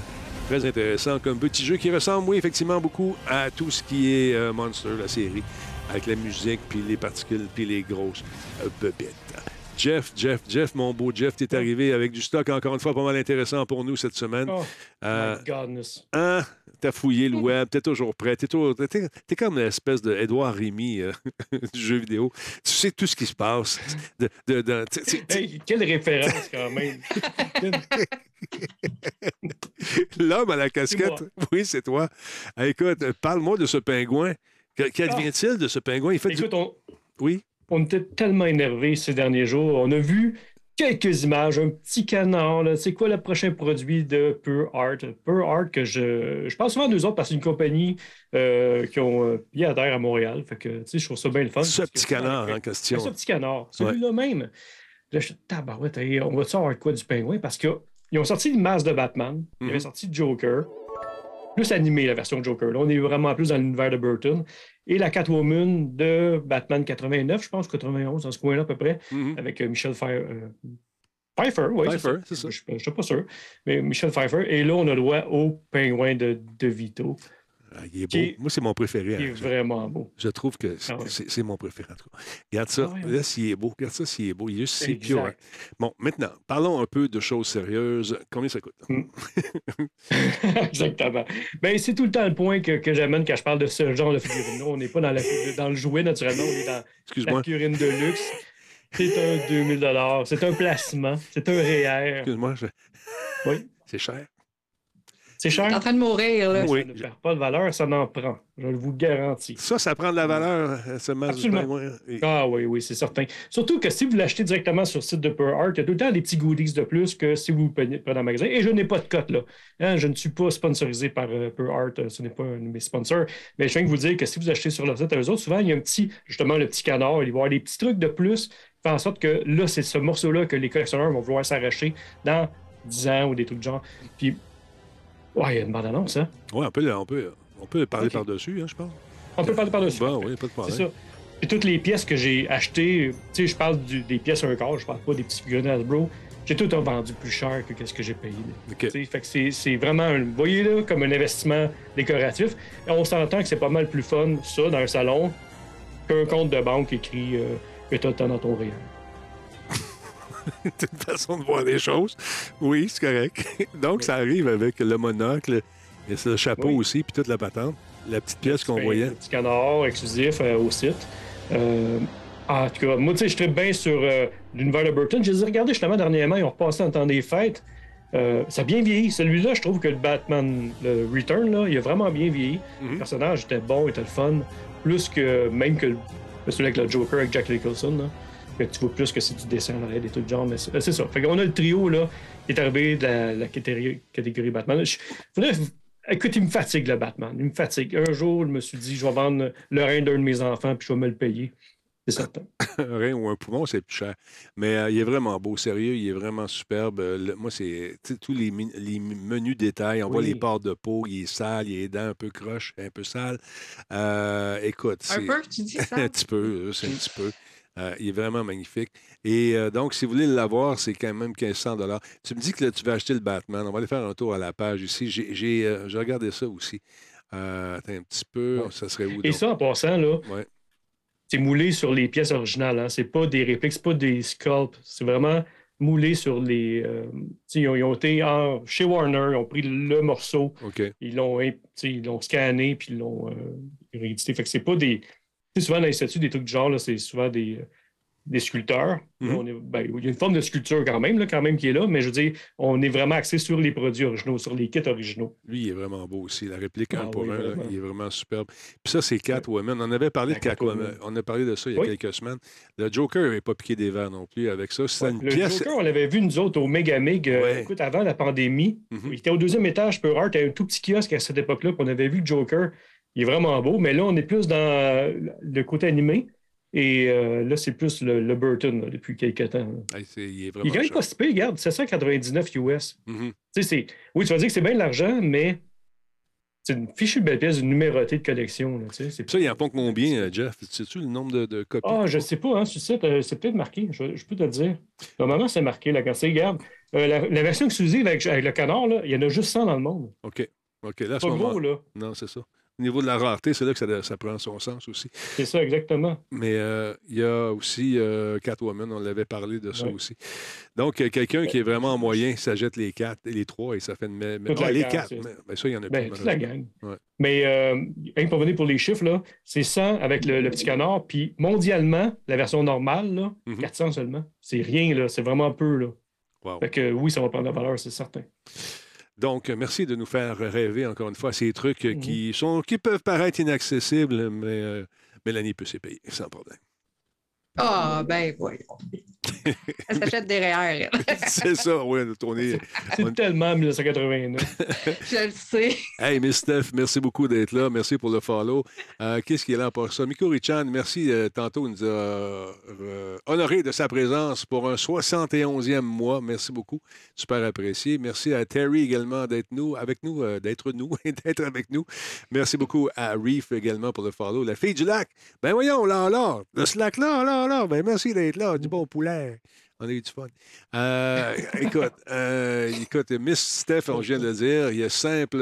Très intéressant comme petit jeu qui ressemble, oui, effectivement, beaucoup à tout ce qui est euh, Monster, la série, avec la musique, puis les particules, puis les grosses euh. Jeff, Jeff, Jeff, mon beau Jeff, t'es arrivé avec du stock encore une fois pas mal intéressant pour nous cette semaine. Oh, Euh, my godness. Hein? T'as fouillé le web, t'es toujours prêt. T'es, toujours- t'es- t'es comme l'espèce de Édouard Rémy euh, du jeu vidéo. Tu sais tout ce qui se passe. De, de- de- tu- tu- tu- Hey, quelle référence quand même. L'homme à la casquette. Oui, c'est toi. Ah, écoute, parle-moi de ce pingouin. Qu'advient-il de ce pingouin? Il fait du... Écoute, on, Oui? On était tellement énervés ces derniers jours. On a vu quelques images, un petit canard. C'est quoi le prochain produit de Pure Art? Pure Art, que je, je pense souvent à nous autres parce que c'est une compagnie euh, qui ont euh, pied à terre à Montréal. Fait que, je trouve ça bien le fun. Ce que- petit canard Ouais, en question. ce petit canard, celui-là même. Là, je suis tabarouette, hey, on va-tu avoir quoi du pingouin? Parce qu'ils ont sorti une masse de Batman, ils Mhm. avaient sorti Joker, plus animé la version Joker. Là, on est vraiment plus dans l'univers de Burton. Et la Catwoman de Batman 89, je pense, 91, dans ce coin-là à peu près, Mhm. avec euh, Michel Pfeiffer. euh, Pfeiffer, oui. Pfeiffer, c'est ça. Je ne suis pas sûr. Mais Michel Pfeiffer. Et là, on a le droit au pingouin de, de Vito, Ah, il est beau. Qui Moi, c'est mon préféré. qui est vraiment beau. Je trouve que c'est, Ah ouais. c'est- mon préféré, en tout cas. Regarde ça. Ah ouais. Là, s'il est beau. Regarde ça, s'il est beau. Il est juste si hein. Bon, maintenant, parlons un peu de choses sérieuses. Combien ça coûte? Exactement. Ben, c'est tout le temps le point que, que j'amène quand je parle de ce genre de figurine. On n'est pas dans, la- dans le jouet, naturellement. On est dans la Excuse-moi. figurine de luxe. C'est un 2000 c'est un placement, c'est un REER. Excuse-moi, je- Oui, c'est cher. C'est T'es en cher. train de mourir, là. Oui. Ça ne perd pas de valeur, ça n'en prend. Je vous garantis. Ça, ça prend de la valeur. euh, seulement du Absolument. Et- Ah oui, oui, c'est certain. Surtout que si vous l'achetez directement sur le site de Pearl Art, il y a tout le temps des petits goodies de plus que si vous prenez en magasin. Et je n'ai pas de cote, là. Hein, je ne suis pas sponsorisé par euh, Pearl Art, euh, ce n'est pas un de mes sponsors. Mais je viens de vous dire que si vous achetez sur leur site à eux autres, souvent, il y a un petit, justement, le petit canard, il va y avoir des petits trucs de plus, qui font en sorte que là, c'est ce morceau-là que les collectionneurs vont vouloir s'arracher dans 10 ans ou des trucs de genre. Puis, ouais, il y a une bande-annonce, hein? Ouais, on peut, on peut, on peut parler par-dessus, hein, je pense. On peut parler par-dessus. Bon, oui, pas de C'est problème. ça. Puis toutes les pièces que j'ai achetées, tu sais, je parle du- des pièces un quart, je parle pas des petits figurines Hasbro. J'ai tout vendu plus cher que ce que j'ai payé. là. OK. Tu sais, Fait que c'est- c'est vraiment, un, vous voyez là, comme un investissement décoratif. Et on s'entend que c'est pas mal plus fun, ça, dans un salon, qu'un compte de banque écrit euh, que tu as dans ton réel. C'est une façon de voir les choses. Oui, c'est correct. Donc, ça arrive avec le monocle, et le chapeau Oui. aussi, puis toute la patente. La petite pièce qu'on voyait. Un petit canard exclusif euh, au site. Euh, en tout cas, moi, tu sais, je tripe bien sur euh, l'univers de Burton. Je les ai regardés justement dernièrement, ils ont repassé en temps des fêtes. Ça a bien vieilli. Celui-là, je trouve que le Batman, le Return, là, il a vraiment bien vieilli. Mhm. Le personnage était bon, était le fun. Plus que même que celui avec le Joker, avec Jack Nicholson. Là. Que tu vois plus que c'est du dessin en arrière, des trucs de genre. Mais c'est euh, ça. Fait qu'on a le trio là, qui est arrivé de la, la catégorie, catégorie Batman. Je- faudrait- écoute, il me fatigue le Batman. Il me fatigue. Un jour, je me suis dit, je vais vendre le rein d'un de mes enfants puis je vais me le payer. C'est certain. un rein ou un poumon, c'est plus cher. Mais euh, il est vraiment beau, sérieux, il est vraiment superbe. Euh, le- moi, c'est tu tous les, menus détails. On voit les parts de peau, il est sale, il les dents un peu croches, un peu sales. Euh, écoute, Un peu, tu dis ça? un petit peu, c'est un petit peu. Euh, il est vraiment magnifique. Et euh, donc, si vous voulez l'avoir, c'est quand même 1500 Tu me dis que là, tu vas acheter le Batman. On va aller faire un tour à la page ici. J'ai euh, regardé ça aussi. Attends un petit peu. Ouais. Ça serait où? Et ça, en passant, là, Ouais. c'est moulé sur les pièces originales. Hein. C'est pas des répliques, c'est pas des sculpts. C'est vraiment moulé sur les. ils, ont, ils ont été en- chez Warner, ils ont pris le morceau, ils l'ont scanné, puis ils l'ont réédité. Fait que c'est pas des. Tu sais, souvent dans les statues, des trucs du genre, c'est souvent des, euh, des sculpteurs. Mhm. On est- ben, il y a une forme de sculpture quand même, là, quand même qui est là, mais je veux dire, on est vraiment axé sur les produits originaux, sur les kits originaux. Lui, il est vraiment beau aussi. La réplique Ah un pour un, il est vraiment superbe. Puis ça, c'est Catwoman. On avait parlé de Catwoman. On a parlé de ça il y a Oui. quelques semaines. Le Joker n'avait pas piqué des verres non plus avec ça. C'est Ouais, une le pièce. Joker, on l'avait vu, nous autres, au Megamig. euh, Ouais. Écoute, avant la pandémie, Mhm. il était au deuxième étage, il y avait un tout petit kiosque à cette époque-là, on avait vu le Joker. Il est vraiment beau, mais là, on est plus dans le côté animé. Et euh, là, c'est plus le, le Burton là, depuis quelques temps. Hey, c'est- il est Il vraiment même cher. pas si pire, regarde, 799 US. Mhm. C'est... Oui, tu vas dire que c'est bien de l'argent, mais c'est une fichue belle pièce, une numérotée de collection. Là, c'est... Ça, il en font combien, euh, Jeff? Sais-tu le nombre de, de copies? Ah, je sais pas, hein, sur le site, euh, c'est peut-être marqué, je, je peux te le dire. Normalement, c'est marqué, là, quand c'est, regarde, euh, la, la version exclusive avec, avec le canard, là, il y en a juste 100 dans le monde. OK. OK, là, à ce Pas moment gros, là. Non, c'est ça. Au niveau de la rareté, c'est là que ça, ça prend son sens aussi. C'est ça, exactement. Mais euh, il y a aussi euh, Catwoman, on l'avait parlé de ça Ouais. aussi. Donc, euh, quelqu'un qui est vraiment en moyen, ça jette les quatre, les trois et ça fait une. Toute la les quatre, mais, mais ça, il y en a Ben, plus. toute la gang. Ouais. Mais, euh, pour venir pour les chiffres, c'est 100 avec le, le petit canard, puis mondialement, la version normale, là, Mhm. 400 seulement. C'est rien, là, c'est vraiment peu, là. Wow. Fait que oui, ça va prendre de la valeur, c'est certain. Donc, merci de nous faire rêver encore une fois ces trucs qui, sont, qui peuvent paraître inaccessibles, mais euh, Mélanie peut s'y payer sans problème. Ah, ben, voyons. Elle s'achète des REER, elle. c'est ça, oui, on tourné. C'est On- tellement 1989. Je le sais. Hey, Miss Steph, merci beaucoup d'être là. Merci pour le follow. Euh, Qu'est-ce qui est là pour ça? Miko Richan, merci. euh, tantôt, il nous a euh, honoré de sa présence pour un 71e mois. Merci beaucoup. Super apprécié. Merci à Terry également d'être nous, avec nous, euh, d'être nous et d'être avec nous. Merci beaucoup à Reef également pour le follow. La fille du lac. Ben voyons, là, là. Le slack là, là, là. Ben merci d'être là. Du bon poulet. On a eu du fun. Euh, écoute, euh, écoute, Miss Steph, on vient de le dire, il y a simple,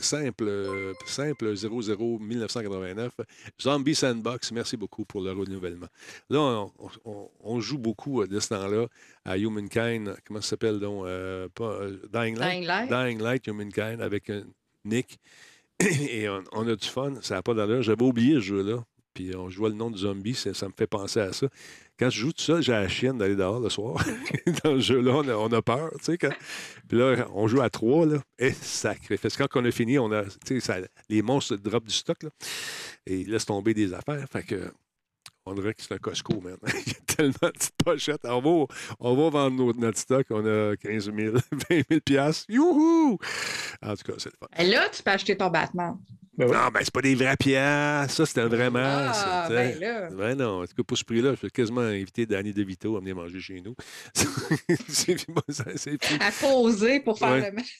simple, simple 00 1989. Zombie Sandbox, merci beaucoup pour le renouvellement. Là, on, on- on joue beaucoup euh, de ce temps-là à Humankind. Comment ça s'appelle donc? Euh, pas, Dying Light? Dying Light. Dying Light, Humankind, avec Nick. Et on, on a du fun. Ça n'a pas d'allure. J'avais oublié ce jeu-là. Puis on, vois le nom de zombie, ça, ça me fait penser à ça. Quand je joue tout ça, j'ai la chienne d'aller dehors le soir. Dans le jeu-là, on a, on a peur, tu sais. quand- Puis là, on joue à trois, là, et sacré. Parce que quand on a fini, on a, tu sais, ça- les monstres drop du stock, là, et ils laissent tomber des affaires. Fait que, on dirait que c'est un Costco, man. Il y a tellement de petites pochettes. On va, on va vendre notre, notre stock. On a 15 000, 20 000 piastres. Youhou! En tout cas, c'est le fun. Et là, tu peux acheter ton Batman. Ben oui. Non, ben, c'est pas des vrais piastres. Ça, c'était un vrai Ah, masque. ben là. Ben non, en tout cas, pour ce prix-là, je vais quasiment inviter Danny DeVito à venir manger chez nous. c'est bon, ça, c'est fou. À poser pour faire Ouais. le masque.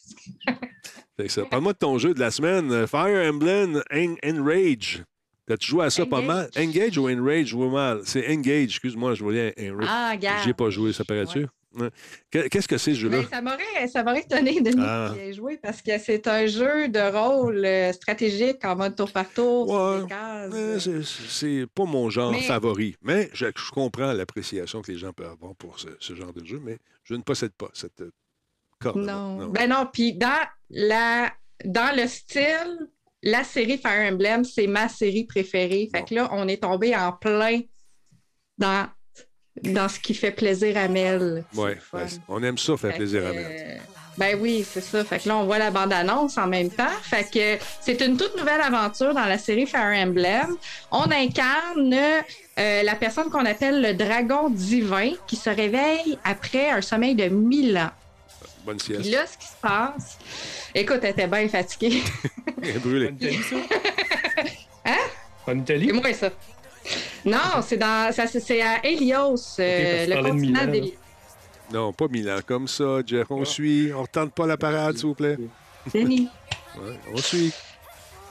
Fait que ça. Parle-moi de ton jeu de la semaine, Fire Emblem En- Enrage. T'as-tu joué à ça pas mal? Engage ou Enrage? Je mal. C'est Engage, excuse-moi, je voulais Enrage. Ah, regarde. J'y ai pas joué, ça paraît-tu? Ouais. Qu'est-ce que c'est ce jeu-là? Ben, ça m'aurait, étonné de Ah. y jouer parce que c'est un jeu de rôle euh, stratégique en mode tour par tour. Ouais. Euh, c'est- pas mon genre Mais- favori, mais je, je comprends l'appréciation que les gens peuvent avoir pour ce, ce genre de jeu, mais je ne possède pas cette euh, corde. Non. Ben non, puis dans, la, dans le style, la série Fire Emblem, c'est ma série préférée. Fait que là, on est tombé en plein dans, dans ce qui fait plaisir à Mel. Ouais, ben, on aime ça, faire Fait plaisir que, à Mel. euh, Ben oui, c'est ça. Fait que là, on voit la bande-annonce en même temps. Fait que c'est une toute nouvelle aventure dans la série Fire Emblem. On incarne euh, la personne qu'on appelle le dragon divin qui se réveille après un sommeil de 1000 ans. Bonne Puis sieste. là, ce qui se passe, écoute, elle était bien fatiguée. Brûlé. En Italie, ça? Hein? En Italie? C'est moi, ça. Non, c'est dans, ça, c'est- c'est à Helios, euh, le continent Milan. d'Helios. Non, pas Milan, comme ça, Jeff. On Ah. suit. On retente pas la parade, s'il vous plaît. Denis. Ouais, on suit.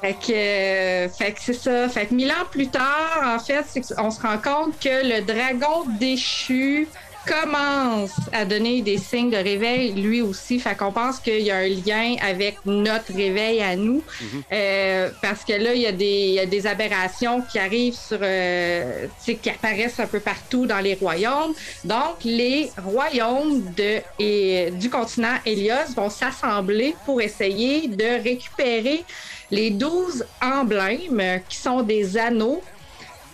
Fait que, euh, fait que c'est ça. Fait que mille ans plus tard, en fait, qu'on se rend compte que le dragon déchu commence à donner des signes de réveil lui aussi. Fait qu'on pense qu'il y a un lien avec notre réveil à nous. Euh, parce que là, il y, a des, il y a des aberrations qui arrivent sur, euh, qui apparaissent un peu partout dans les royaumes. Donc, les royaumes de, et, du continent Hélios vont s'assembler pour essayer de récupérer les 12 emblèmes qui sont des anneaux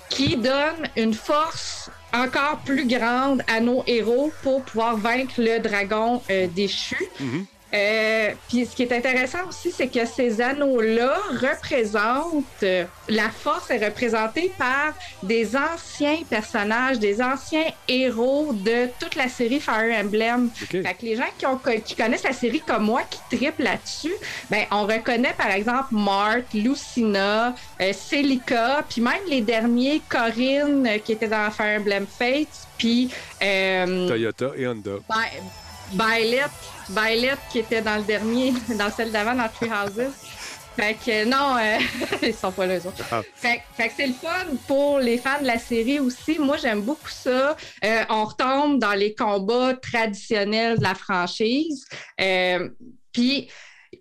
qui donnent une force encore plus grande à nos héros pour pouvoir vaincre le dragon euh, déchu. Mhm. Euh, Puis ce qui est intéressant aussi, c'est que ces anneaux-là représentent, euh, la force est représentée par des anciens personnages, des anciens héros de toute la série Fire Emblem. OK. Fait que les gens qui, ont, qui connaissent la série comme moi, qui triplent là-dessus, ben, on reconnaît par exemple Mark, Lucina, euh, Celica, puis même les derniers, Corinne, euh, qui était dans Fire Emblem Fates, puis euh, Toyota et Honda. Bi- Violet, Violet qui était dans le dernier, dans celle d'avant, dans Tree Houses. Fait que non, euh, ils sont pas là, eux autres. Ah. Fait, fait que c'est le fun pour les fans de la série aussi. Moi, j'aime beaucoup ça. Euh, on retombe dans les combats traditionnels de la franchise. Euh, Puis,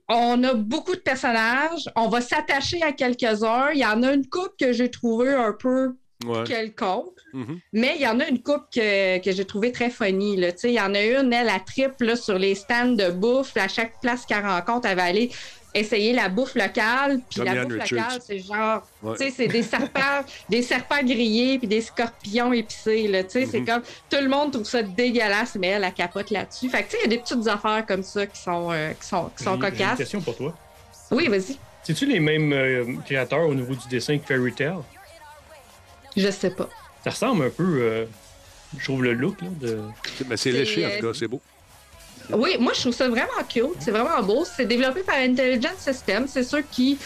on a beaucoup de personnages. On va s'attacher à quelques-uns. Il y en a une couple que j'ai trouvé un peu Ouais. quelconque. Mhm. Mais il y en a une coupe que, que j'ai trouvé très funny. là. Tu sais, Il y en a une, elle, à triple là, sur les stands de bouffe. À chaque place qu'elle rencontre, elle va aller essayer la bouffe locale. Puis la bouffe Richards. locale, c'est genre, Ouais. tu sais, c'est des serpents, des serpents grillés puis des scorpions épicés. Là, tu sais, C'est Mhm. comme, tout le monde trouve ça dégueulasse, mais elle, elle capote là-dessus. Fait que tu sais, il y a des petites affaires comme ça qui sont, euh, qui sont, qui sont J'ai- J'ai une cocasses. question pour toi. Oui, vas-y. C'est-tu les mêmes euh, créateurs au niveau du dessin que Fairy Tail? Je sais pas. Ça ressemble un peu, euh, je trouve, le look là, de. Mais c'est léché, en euh, tout cas, c'est beau. Oui, moi, je trouve ça vraiment cute. C'est vraiment beau. C'est développé par Intelligent Systems. C'est ceux qui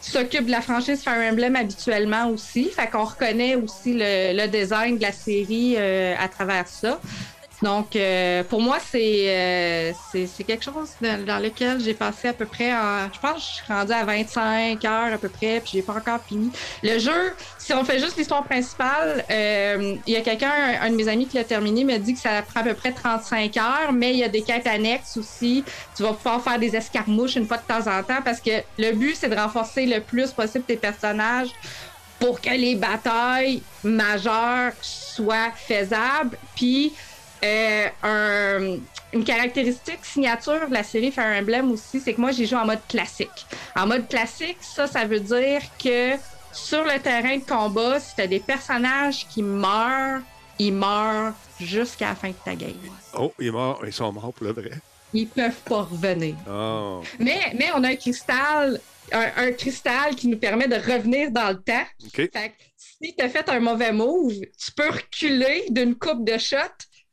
s'occupent de la franchise Fire Emblem habituellement aussi. Fait qu'on reconnaît aussi le, le design de la série euh, à travers ça. Donc, euh, pour moi, c'est euh, c'est quelque chose dans, dans lequel j'ai passé à peu près, en- je pense que je suis rendue à 25 heures à peu près, puis j'ai pas encore fini. Le jeu, si on fait juste l'histoire principale, euh, il y a quelqu'un, un, un de mes amis qui l'a terminé, m'a dit que ça prend à peu près 35 heures, mais il y a des quêtes annexes aussi. Tu vas pouvoir faire des escarmouches une fois de temps en temps parce que le but, c'est de renforcer le plus possible tes personnages pour que les batailles majeures soient faisables. Puis, euh, un- une caractéristique signature de la série Fire Emblem aussi, c'est que moi, j'ai joué en mode classique. En mode classique, ça, ça veut dire que sur le terrain de combat, si tu as des personnages qui meurent, ils meurent jusqu'à la fin de ta game. Oh, ils, morts, ils sont morts pour le vrai. Ils peuvent pas revenir. Oh, Mais, mais on a un cristal, un, un cristal qui nous permet de revenir dans le temps. Fait que si tu as fait un mauvais move, tu peux reculer d'une coupe de shots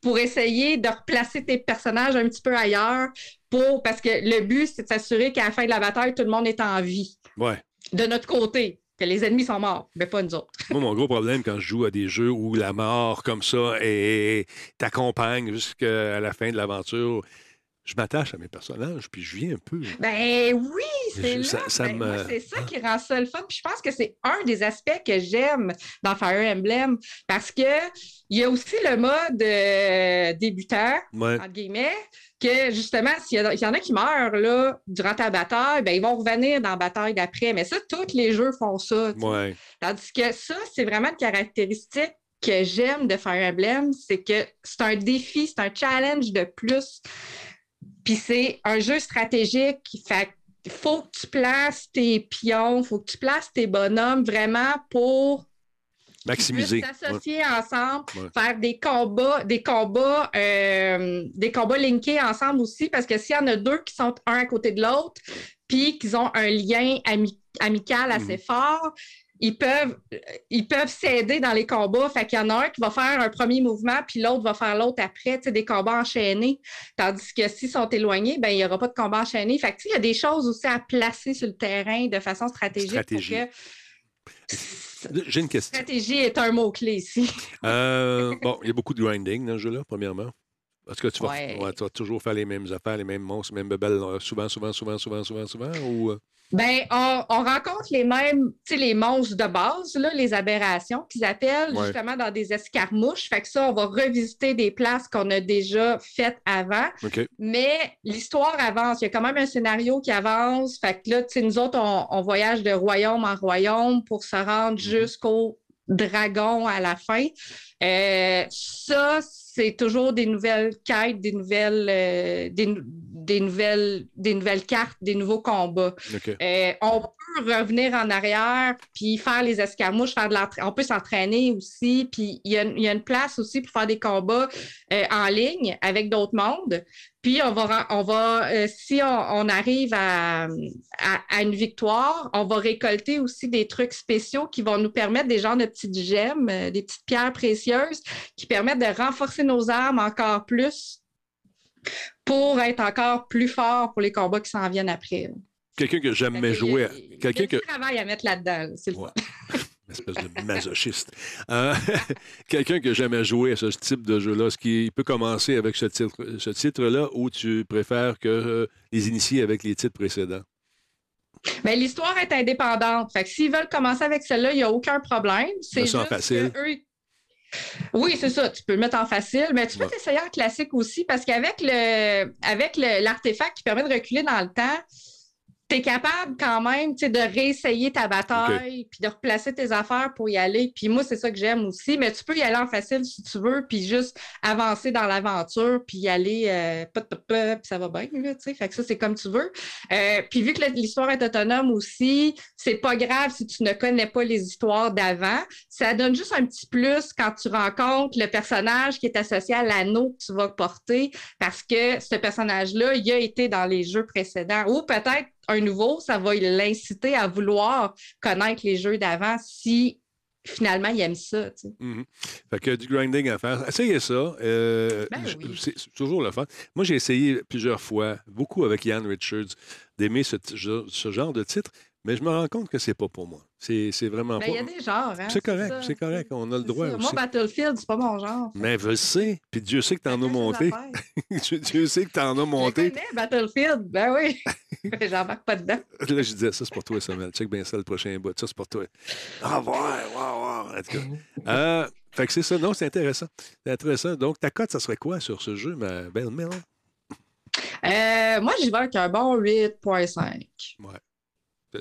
pour essayer de replacer tes personnages un petit peu ailleurs. Pour, parce que le but, c'est de s'assurer qu'à la fin de la bataille, tout le monde est en vie. Ouais. De notre côté, que les ennemis sont morts, mais pas nous autres. Moi, mon gros problème quand je joue à des jeux où la mort comme ça t'accompagne jusqu'à la fin de l'aventure, je m'attache à mes personnages, puis je viens un peu. Ben oui, c'est ça- ça Ben, me- c'est ça qui rend ça le fun. Puis je pense que c'est un des aspects que j'aime dans Fire Emblem parce que il y a aussi le mode euh, débutant, Ouais. entre guillemets, que justement, s'il y, en a qui meurent là, durant ta bataille, ben, ils vont revenir dans la bataille d'après. Mais ça, tous les jeux font ça. Ouais. Tandis que ça, c'est vraiment une caractéristique que j'aime de Fire Emblem, c'est que c'est un défi, c'est un challenge de plus. Puis c'est un jeu stratégique qui fait il faut que tu places tes pions, il faut que tu places tes bonhommes vraiment pour Maximiser. s'associer ensemble, Ouais. faire des combats, des combats, euh, des combats linkés ensemble aussi, parce que s'il y en a deux qui sont un à côté de l'autre, puis qu'ils ont un lien ami- amical assez fort, ils peuvent ils peuvent s'aider dans les combats. Fait qu'il y en a un qui va faire un premier mouvement, puis l'autre va faire l'autre après, tu sais, des combats enchaînés. Tandis que s'ils sont éloignés, ben il n'y aura pas de combat enchaîné. Fait que tu sais, il y a des choses aussi à placer sur le terrain de façon stratégique. pour Stratégie. que- J'ai une question. Stratégie est un mot-clé ici. Euh, bon, il y a beaucoup de grinding dans ce jeu-là, premièrement. Est-ce que tu vas, Ouais. ouais, tu vas toujours faire les mêmes affaires, les mêmes monstres, les mêmes bebelles, euh, souvent, souvent, souvent, souvent, souvent, souvent? Ou... Ben, on, on rencontre les mêmes, tu sais, les monstres de base, là, les aberrations qu'ils appellent, Ouais. justement dans des escarmouches. Fait que ça, on va revisiter des places qu'on a déjà faites avant. OK. Mais l'histoire avance. Il y a quand même un scénario qui avance. Fait que là, tu sais, nous autres, on, on voyage de royaume en royaume pour se rendre jusqu'au dragon à la fin. Euh, ça, c'est toujours des nouvelles quêtes, des nouvelles, euh, des, des nouvelles, des nouvelles cartes, des nouveaux combats. Euh, on peut revenir en arrière puis faire les escarmouches, faire de on peut s'entraîner aussi. Puis il y, y a une place aussi pour faire des combats euh, en ligne avec d'autres mondes. Puis on va, on va euh, si on, on arrive à, à, à une victoire, on va récolter aussi des trucs spéciaux qui vont nous permettre des genres de petites gemmes, des petites pierres précieuses qui permettent de renforcer nos armes encore plus pour être encore plus fort pour les combats qui s'en viennent après. Quelqu'un que Fait jamais que a Quelqu'un du que. travail à mettre là-dedans. là, C'est le Ouais. Une espèce de masochiste. Euh, Quelqu'un qui n'a jamais joué à ce type de jeu-là, est-ce qu'il peut commencer avec ce titre, ce titre-là ou tu préfères que euh, les initier avec les titres précédents? Mais l'histoire est indépendante. Fait que s'ils veulent commencer avec celle-là, il n'y a aucun problème. C'est juste facile. que eux- Oui, c'est ça. Tu peux le mettre en facile, mais tu peux Ouais. t'essayer en classique aussi parce qu'avec le avec l'artefact qui permet de reculer dans le temps, tu es capable quand même tu sais, de réessayer ta bataille puis de replacer tes affaires pour y aller. Puis moi, c'est ça que j'aime aussi. Mais tu peux y aller en facile si tu veux, puis juste avancer dans l'aventure, puis y aller, euh, puis ça va bien. Là, tu sais. fait que ça, c'est comme tu veux. Euh, puis vu que l'histoire est autonome aussi, c'est pas grave si tu ne connais pas les histoires d'avant. Ça donne juste un petit plus quand tu rencontres le personnage qui est associé à l'anneau que tu vas porter parce que ce personnage-là, il a été dans les jeux précédents. Ou peut-être un nouveau, ça va l'inciter à vouloir connaître les jeux d'avant si finalement il aime ça. tu sais. Mhm. Fait que du grinding à faire. Essayez ça. euh, Ben oui. C'est toujours le fun. Moi, j'ai essayé plusieurs fois, beaucoup avec Ian Richards, d'aimer ce genre de titre, mais je me rends compte que c'est pas pour moi. C'est vraiment Ben, il y a pas. des genres. hein, C'est correct, c'est correct. On a le droit aussi. Moi, Battlefield, c'est pas mon genre. Mais je le sais. Puis Dieu sait que t'en as monté. Dieu, sait que t'en as Je monté. connais Battlefield, ben oui. J'embarque pas dedans. Là, je disais, ça, c'est pour toi, Samuel. Check bien ça, le prochain bout. Ça, c'est pour toi. Ah, ouais, ouais, ouais. En tout cas. Euh, fait que c'est ça. Non, c'est intéressant. C'est intéressant. Donc, ta cote, ça serait quoi sur ce jeu, ma belle Mel? Euh, moi, j'y vais avec un bon 8.5.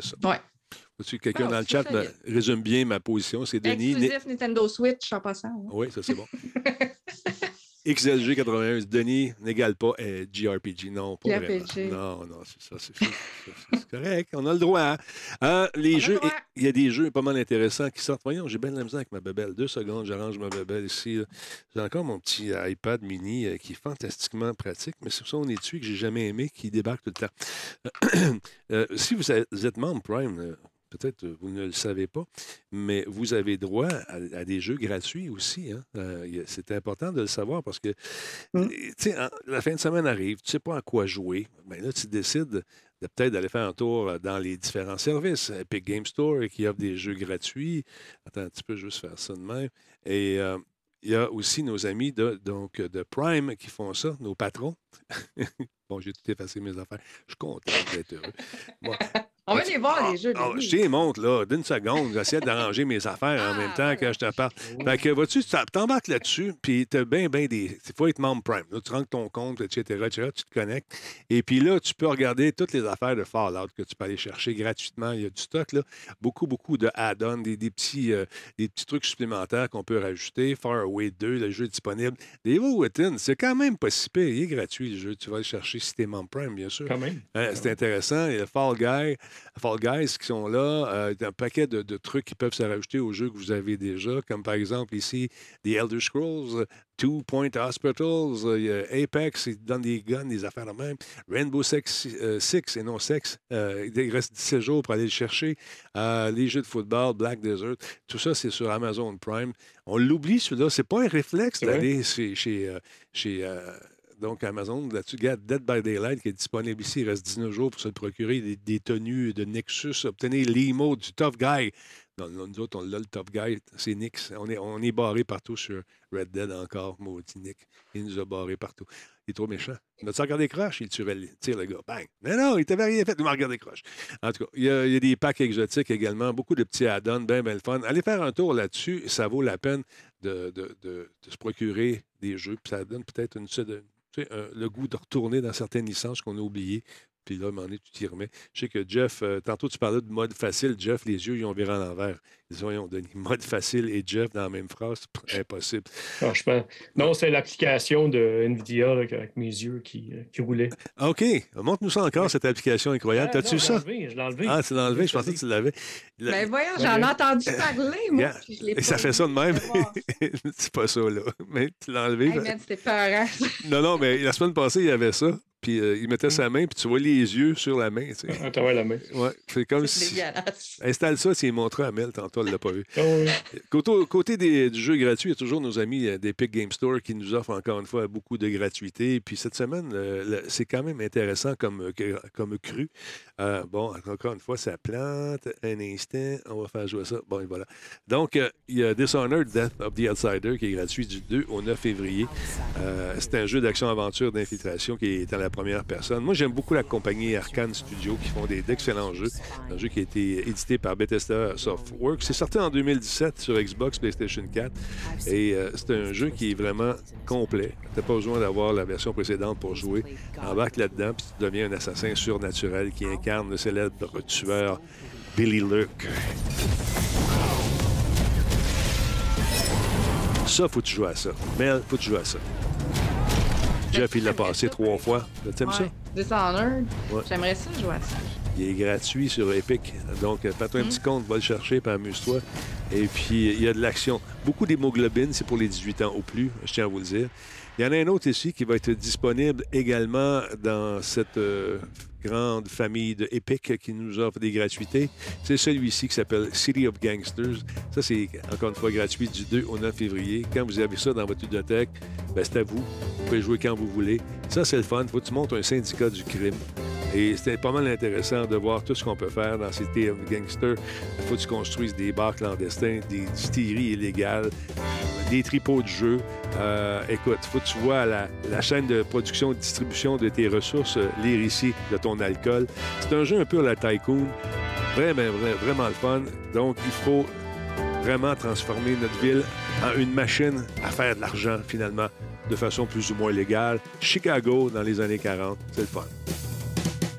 C'est ça. Ouais. Quelqu'un Ah, dans le chat me résume bien ma position? C'est Denis. Exclusif Nintendo Switch en passant. hein. Oui, ça, c'est bon. XLG 81, Denis n'égale pas euh, GRPG. Non, pas GRPG. vraiment. Non, non, c'est ça. C'est correct. On a le droit. hein. Euh, les On jeux, il y a des jeux pas mal intéressants qui sortent. Voyons, j'ai bien de la misère avec ma bebelle. Deux secondes, j'arrange ma bebelle ici. J'ai encore mon petit iPad mini euh, qui est fantastiquement pratique, mais c'est ça, on est dessus que j'ai jamais aimé, qui débarque tout le temps. Euh, si vous êtes membre Prime, euh, peut-être euh, vous ne le savez pas, mais vous avez droit à, à des jeux gratuits aussi. hein. Euh, c'est important de le savoir parce que Mm. euh, en- la fin de semaine arrive, tu ne sais pas à quoi jouer. Mais là, tu décides de peut-être d'aller faire un tour dans les différents services. Epic Game Store qui offre des jeux gratuits. Attends un petit peu, juste faire ça de même. Et euh, il y a aussi nos amis de, donc, de Prime qui font ça, nos patrons. bon, j'ai tout effacé mes affaires. Je suis content d'être heureux. Bon, On va les voir, les jeux. ah, je t'y montre, là, d'une seconde. J'essaie d'arranger mes affaires en Ah, même temps que je te parle. Fait que, vois-tu, tu t'embarques là-dessus, puis t'as bien, bien des... Il faut être membre Prime. Là, tu rentres ton compte, etc., etc., tu te connectes. Et puis là, tu peux regarder toutes les affaires de Fallout que tu peux aller chercher gratuitement. Il y a du stock, là. Beaucoup, beaucoup de add-ons, des, des petits, euh, des petits trucs supplémentaires qu'on peut rajouter. Far Away 2, le jeu est disponible. Devil Within, c'est quand même pas si pire. Il est gratuit, le jeu. Tu vas le chercher si t'es membre Prime, bien sûr. Quand même. Hein, c'est intéressant. Il y a Fall, Guy, Fall Guys qui sont là. Euh, un paquet de, de trucs qui peuvent se rajouter aux jeux que vous avez déjà, comme par exemple ici, The Elder Scrolls, euh, Two Point Hospitals, euh, il y a Apex, ils donnent des guns, des affaires de même. Rainbow Six, euh, Six et non Sex, euh, il reste 17 jours pour aller le chercher. Euh, les jeux de football, Black Desert, tout ça, c'est sur Amazon Prime. On l'oublie, celui-là. C'est pas un réflexe d'aller chez, chez, euh, chez, euh, donc Amazon, là-dessus, Dead by Daylight qui est disponible ici. Il reste 19 jours pour se procurer. Des, tenues de Nexus, obtenir l'emo du Tough Guy. Non, nous autres, on l'a, le Tough Guy. C'est Nix. On est, on est barré partout sur Red Dead encore, maudit Nick. Il nous a barré partout. Il est trop méchant. Il m'a-tu regardé croche? Il tire, le gars. Bang! Mais non, il t'avait rien fait. Il m'a regardé croche. En tout cas, il y, a, des packs exotiques également. Beaucoup de petits add-ons, bien, bien le fun. Allez faire un tour là-dessus. Ça vaut la peine de, de- se procurer des jeux. Puis ça donne peut-être une, un- le goût de retourner dans certaines licences qu'on a oubliées. Puis là, à un moment donné, tu t'y remets. Je sais que Jeff, euh, tantôt tu parlais de mode facile. Jeff, les yeux, ils ont viré à l'envers. Ils ont, ils ont donné mode facile et Jeff dans la même phrase. Impossible. Franchement. Non, c'est l'application de NVIDIA là, avec mes yeux qui, euh, qui roulaient. Ah, OK. Montre-nous ça encore, cette application incroyable. Ah, T'as-tu ça? enlevé, Je l'ai enlevé. Ah, tu l'as enlevé? Je pensais que tu l'avais. La- Ben voyons, j'en ai entendu parler, moi. Yeah. puis je l'ai Et ça fait ça de même. C'est pas ça, là. Mais tu l'as enlevé. Hey, man. Non, non, mais la semaine passée, il y avait ça. Puis euh, il mettait sa main, puis tu vois les yeux sur la main. tu sais. Ah, la main. Ouais, c'est comme si. Installe ça, s'il montré à Mel, tantôt, elle l'a pas vu. Ah. Côté, côté des, du jeu gratuit, il y a toujours nos amis euh, d'Epic Game Store qui nous offrent encore une fois beaucoup de gratuité. Puis cette semaine, euh, c'est quand même intéressant comme, comme cru. Euh, bon, encore une fois, ça plante. Un instant, on va faire jouer ça. Bon, et voilà. Donc, euh, il y a Dishonored Death of the Outsider qui est gratuit du 2 au 9 février. Euh, c'est un jeu d'action-aventure d'infiltration qui est en la première personne. Moi, j'aime beaucoup la compagnie Arkane Studio qui font d'excellents jeux. Un jeu qui a été édité par Bethesda Softworks. C'est sorti en 2017 sur Xbox, PlayStation 4. Et euh, c'est un jeu qui est vraiment complet. Tu n'as pas besoin d'avoir la version précédente pour jouer. Embarque là-dedans, puis tu deviens un assassin surnaturel qui incarne le célèbre tueur Billy Luke. Ça, faut que tu joues à ça. Mel, faut que tu joues à ça. Jeff, il l'a passé trois fois. T'aimes ça? Ouais. Dishonored. Ouais. J'aimerais ça jouer à ça. Il est gratuit sur Epic. Donc, euh, fais-toi un Mm. petit compte, va le chercher, puis amuse-toi. Et puis, il y a de l'action. Beaucoup d'hémoglobine, c'est pour les 18 ans au plus, je tiens à vous le dire. Il y en a un autre ici qui va être disponible également dans cette euh, grande famille de Epic qui nous offre des gratuités. C'est celui-ci qui s'appelle City of Gangsters. Ça, c'est encore une fois gratuit du 2 au 9 février. Quand vous avez ça dans votre bibliothèque, ben, c'est à vous. Vous pouvez jouer quand vous voulez. Ça, c'est le fun. Faut que tu montes un syndicat du crime. Et c'était pas mal intéressant de voir tout ce qu'on peut faire dans ces TF Gangsters. Il faut que tu construises des bars clandestins, des distilleries illégales, des tripots de jeu. Euh, écoute, faut que tu vois la, chaîne de production et distribution de tes ressources, euh, lire ici de ton alcool. C'est un jeu un peu à la Tycoon. Vraiment, vraiment, vraiment le fun. Donc, il faut vraiment transformer notre ville en une machine à faire de l'argent, finalement, de façon plus ou moins légale. Chicago, dans les années 40, c'est le fun.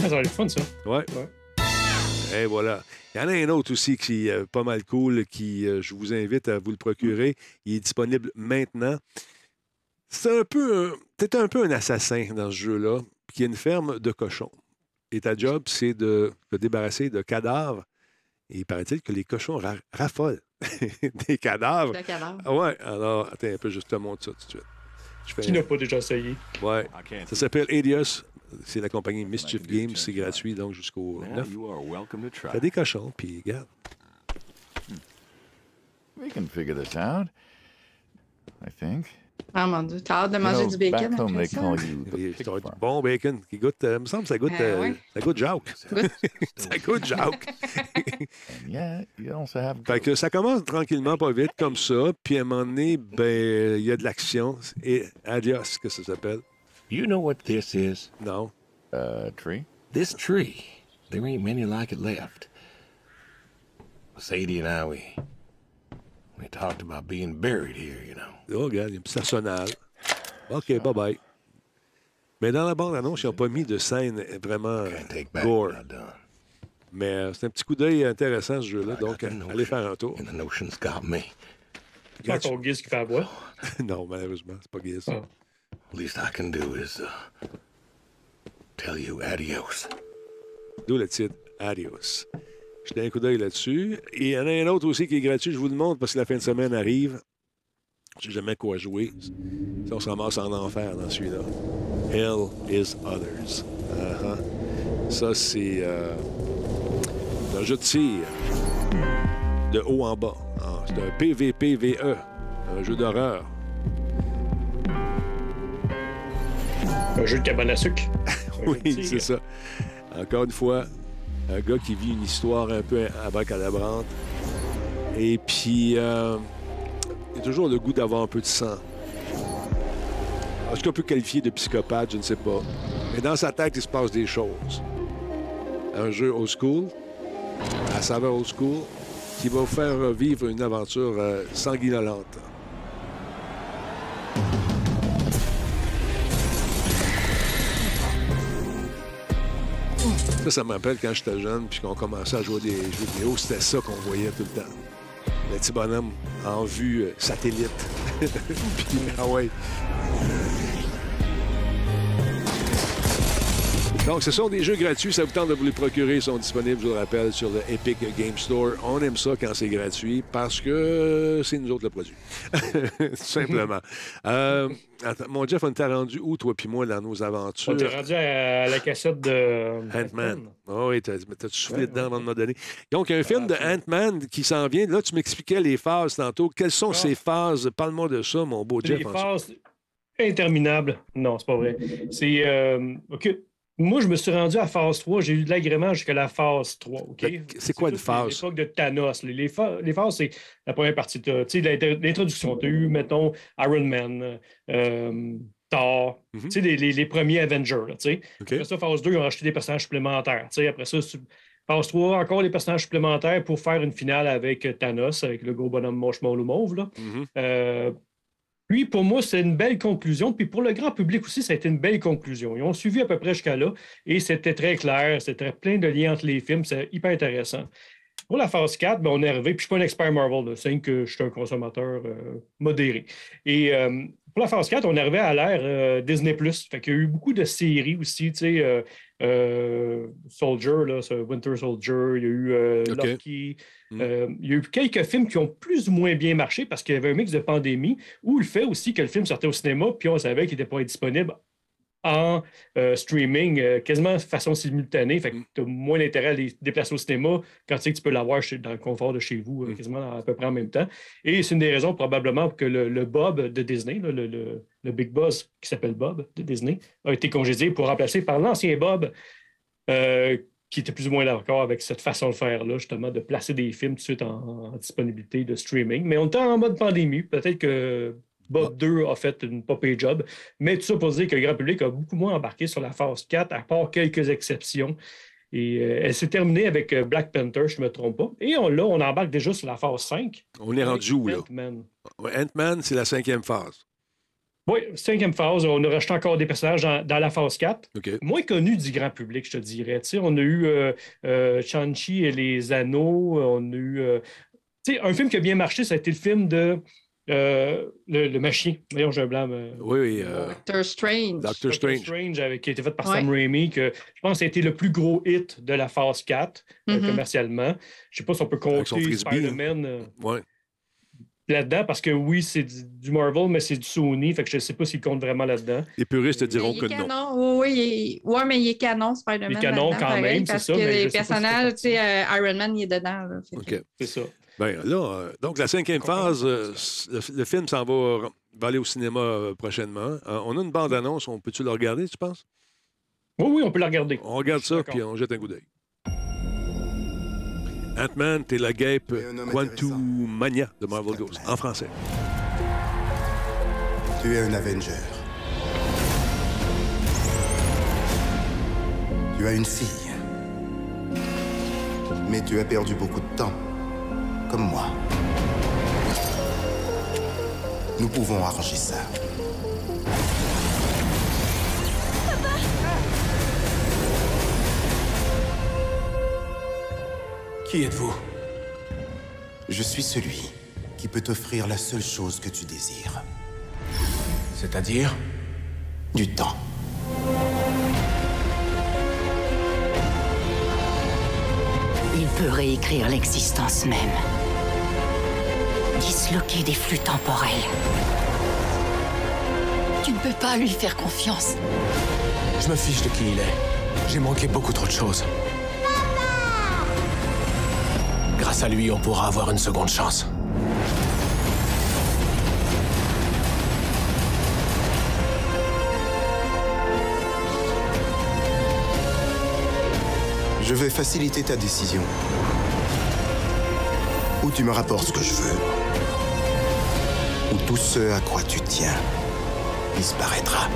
Ah, ça va être fun, ça. Ouais. Ouais. Et voilà. Il y en a un autre aussi qui est euh, pas mal cool, qui euh, je vous invite à vous le procurer. Il est disponible maintenant. c'est un peu. un- T'es un peu un assassin dans ce jeu-là, y a une ferme de cochons. Et ta job, c'est de te débarrasser de cadavres. Et il paraît-il que les cochons ra- raffolent des cadavres. Le cadavre. Ah ouais, alors, attends un peu, je te montre ça tout de suite. Je fais Qui n'a pas déjà essayé? Ouais. Ça s'appelle Adios. C'est la compagnie Mischief Games. C'est gratuit, donc jusqu'au Well, 9. you are welcome to try. T'as des cochons, puis regarde. We can figure this out. I think. Ah mon Dieu, t'as hâte de manger du bacon après ça? va être bon bacon qui goûte. euh, il me semble que ça goûte, Ah euh, ouais? ça goûte Jacques. ça goûte Jacques. And yeah, you also have. Fait que ça commence tranquillement, pas vite, comme ça. Puis à un moment donné, ben, il y a de l'action. Et Adios, que ça s'appelle. You know what this is? Non. uh, tree? This tree. There ain't many like it left. Sadie and I, we we talked about being buried here, you know. Oh, regarde, il y a un petit arsenal. OK, bye-bye. Mais dans la bande-annonce, ils n'ont pas mis de scène vraiment Can't take back gore. what I've done. Mais euh, c'est un petit coup d'œil intéressant, ce jeu-là. Donc, euh, allez faire un tour. And the notion's got me. C'est pas ton guise qui fait la voix? non, malheureusement, c'est pas gay, ça. Ah. Least I can do is uh, tell you adios. D'où le titre Adios. Jetez un coup d'œil là-dessus. Et il y en a un autre aussi qui est gratuit. Je vous le montre parce que la fin de semaine arrive. Je sais jamais quoi jouer. Si on se ramasse en enfer dans celui-là. Hell is Others. Uh-huh. Ça, c'est euh, un jeu de tir de haut en bas. Ah, c'est un PVPVE, un jeu d'horreur. Un jeu de cabane à sucre. Oui, c'est ça. Encore une fois, un gars qui vit une histoire un peu abracadabrante. Et puis, euh, il a toujours le goût d'avoir un peu de sang. Est-ce qu'on peut qualifier de psychopathe? Je ne sais pas. Mais dans sa tête, il se passe des choses. Un jeu old school, à saveur old school, qui va vous faire vivre une aventure euh, sanguinolente. Ça, ça me rappelle quand j'étais jeune, puis qu'on commençait à jouer des jeux vidéo, c'était ça qu'on voyait tout le temps. Le petit bonhomme en vue euh, satellite. puis, ah ouais. Donc, ce sont des jeux gratuits. Ça vous tente de vous les procurer. Ils sont disponibles, je vous le rappelle, sur le Epic Game Store. On aime ça quand c'est gratuit parce que c'est nous autres le produit. Tout simplement. Euh, attends, mon Jeff, on t'a rendu où, toi puis moi, dans nos aventures? On t'est rendu à la cassette de Ant-Man. Ah oui, t'as t'as soufflé dedans avant de me donner. Donc, un film de Ant-Man qui s'en vient. Là, tu m'expliquais les phases tantôt. Quelles sont Ah. ces phases? Parle-moi de ça, mon beau Jeff. Les phases interminables. Non, c'est pas vrai. C'est. euh, OK. Moi, je me suis rendu à phase 3. J'ai eu de l'agrément jusqu'à la phase 3. OK? Fait que c'est quoi une phase? L'époque de Thanos. Les, les pha- les phases, c'est la première partie. Tu sais, l'introduction. Tu as eu, mettons, Iron Man, euh, Thor. Mhm. Tu sais, les, les- les premiers Avengers. là? Après ça, phase 2, ils ont rajouté des personnages supplémentaires. Tu sais, après ça, phase 3, encore des personnages supplémentaires pour faire une finale avec euh, Thanos, avec le gros bonhomme moche mauve mauve. Là. Mhm. Euh, lui, pour moi, c'est une belle conclusion. Puis pour le grand public aussi, ça a été une belle conclusion. Ils ont suivi à peu près jusqu'à là et c'était très clair. C'était plein de liens entre les films. C'est hyper intéressant. Pour la phase 4, ben, on est arrivé, puis je ne suis pas un expert Marvel, c'est que je suis un consommateur euh, modéré. Et euh, pour la phase 4, on est arrivé à l'ère euh, Disney+. Fait qu'il y a eu beaucoup de séries aussi, tu sais, euh, euh, Soldier, là, Winter Soldier, il y a eu euh, OK. Loki, Mm. il y a eu quelques films qui ont plus ou moins bien marché parce qu'il y avait un mix de pandémie ou le fait aussi que le film sortait au cinéma, puis on savait qu'il n'était pas disponible en euh, streaming euh, quasiment de façon simultanée. Fait que tu as moins d'intérêt à les déplacer au cinéma quand tu sais que tu peux l'avoir dans le confort de chez vous, euh, Mm. quasiment à peu près en même temps. Et c'est une des raisons probablement que le, le Bob de Disney, là, le, le- le Big Boss qui s'appelle Bob de Disney, a été congédié pour remplacer par l'ancien Bob. qui était plus ou moins d'accord avec cette façon de faire-là, justement, de placer des films tout de suite en, en disponibilité de streaming. Mais on était en mode pandémie. Peut-être que Bob 2 a fait une pas payée job. Mais tout ça pour dire que le grand public a beaucoup moins embarqué sur la phase 4, à part quelques exceptions. Et euh, elle s'est terminée avec euh, Black Panther, je ne me trompe pas. Et on, là, on embarque déjà sur la phase 5. On est rendu où, là? Ant-Man. Ant-Man, c'est la cinquième phase. Oui, cinquième phase, on a rajouté encore des personnages dans, dans la phase 4. OK. Moins connu du grand public, je te dirais. On a eu euh, euh, Shang-Chi et les Anneaux. On a eu. un film qui a bien marché, ça a été le film de euh, le, le machin. Voyons, j'ai un blanc. euh, Oui, oui. euh, Doctor Strange. Doctor Strange. Strange, avec- qui a été fait par Ouais. Sam Raimi, que je pense a été le plus gros hit de la phase 4 euh, Mhm. commercialement. Je sais pas si on peut Avec son compter Spider-Man euh, Ouais. là-dedans, parce que oui, c'est du, du Marvel, mais c'est du Sony, fait que je sais pas s'il compte vraiment là-dedans. Les puristes te diront il que est non. canon. Oui, oui, est- ouais, mais il est canon, Spider-Man. Il est canon quand pareil, même, c'est Parce ça, que mais je les sais pas si personnages, c'est tu sais, euh, Iron Man, il est dedans. là, fait que- OK. C'est ça. Bien, là, euh, donc la cinquième phase, euh, le, le film s'en va, va aller au cinéma euh, prochainement. Euh, on a une bande-annonce, on peut-tu le regarder, tu penses? Oui, oui, on peut la regarder. On regarde ça, puis on jette un coup d'œil. Ant-Man, t'es la guêpe Quantumania de Marvel Ghost, en français. Tu es un Avenger. Tu as une fille. Mais tu as perdu beaucoup de temps. Comme moi. Nous pouvons arranger ça. Qui êtes-vous? Je suis celui qui peut t'offrir la seule chose que tu désires. C'est-à-dire? Du temps. Il peut réécrire l'existence même. Disloquer des flux temporels. Tu ne peux pas lui faire confiance. Je me fiche de qui il est. J'ai manqué beaucoup trop de choses. Grâce à lui, on pourra avoir une seconde chance. Je vais faciliter ta décision. Ou tu me rapportes ce que je veux. Ou tout ce à quoi tu tiens disparaîtra.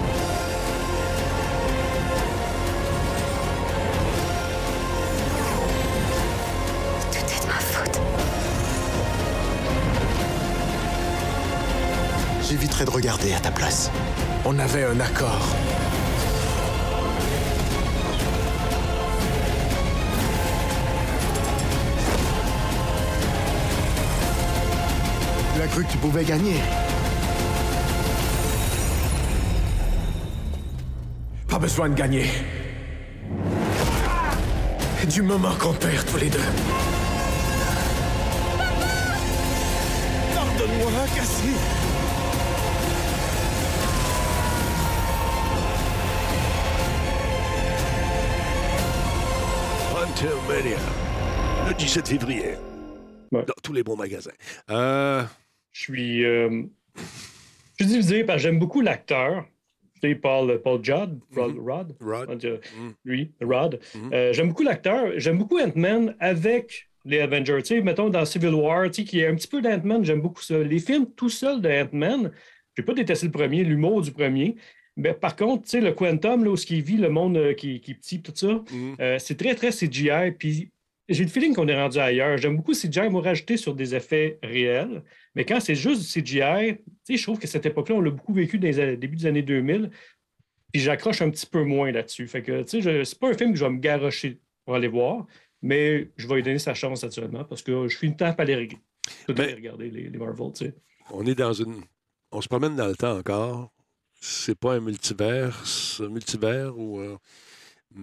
Tout est de ma faute. J'éviterai de regarder à ta place. On avait un accord. Cru que tu pouvais gagner Pas besoin de gagner. Du moment qu'on perd tous les deux. Pardonne-moi, Cassie. Quantumania, le 17 février. Ouais. Dans tous les bons magasins. Euh, suis, euh, je suis divisé parce que j'aime beaucoup l'acteur. Tu sais, Paul, Paul Judd, Rod, Rod, Rod. dit, Mhm. lui, Rod. Mhm. Euh, j'aime beaucoup l'acteur. J'aime beaucoup Ant-Man avec les Avengers. Tu sais, mettons dans Civil War, tu sais, qui est un petit peu d'Ant-Man, j'aime beaucoup ça. Les films tout seuls de Ant-Man, j'ai pas détesté le premier, l'humour du premier. Mais par contre, tu sais, le Quantum, là, où ce qui vit, le monde euh, qui, qui est petit, tout ça, Mhm. euh, c'est très, très CGI. Puis j'ai le feeling qu'on est rendu ailleurs. J'aime beaucoup CGI, moi, rajouter sur des effets réels. Mais quand c'est juste du CGI, je trouve que cette époque-là, on l'a beaucoup vécu dans les débuts des années 2000. Puis j'accroche un petit peu moins là-dessus. Fait que, tu sais, c'est pas un film que je vais me garrocher pour aller voir, mais je vais lui donner sa chance naturellement parce que je suis une tape à les regarder. Ben- aller regarder les, les Marvel, tu sais. on est dans une. On se promène dans le temps encore. C'est pas un multivers, c'est un multivers ou. euh,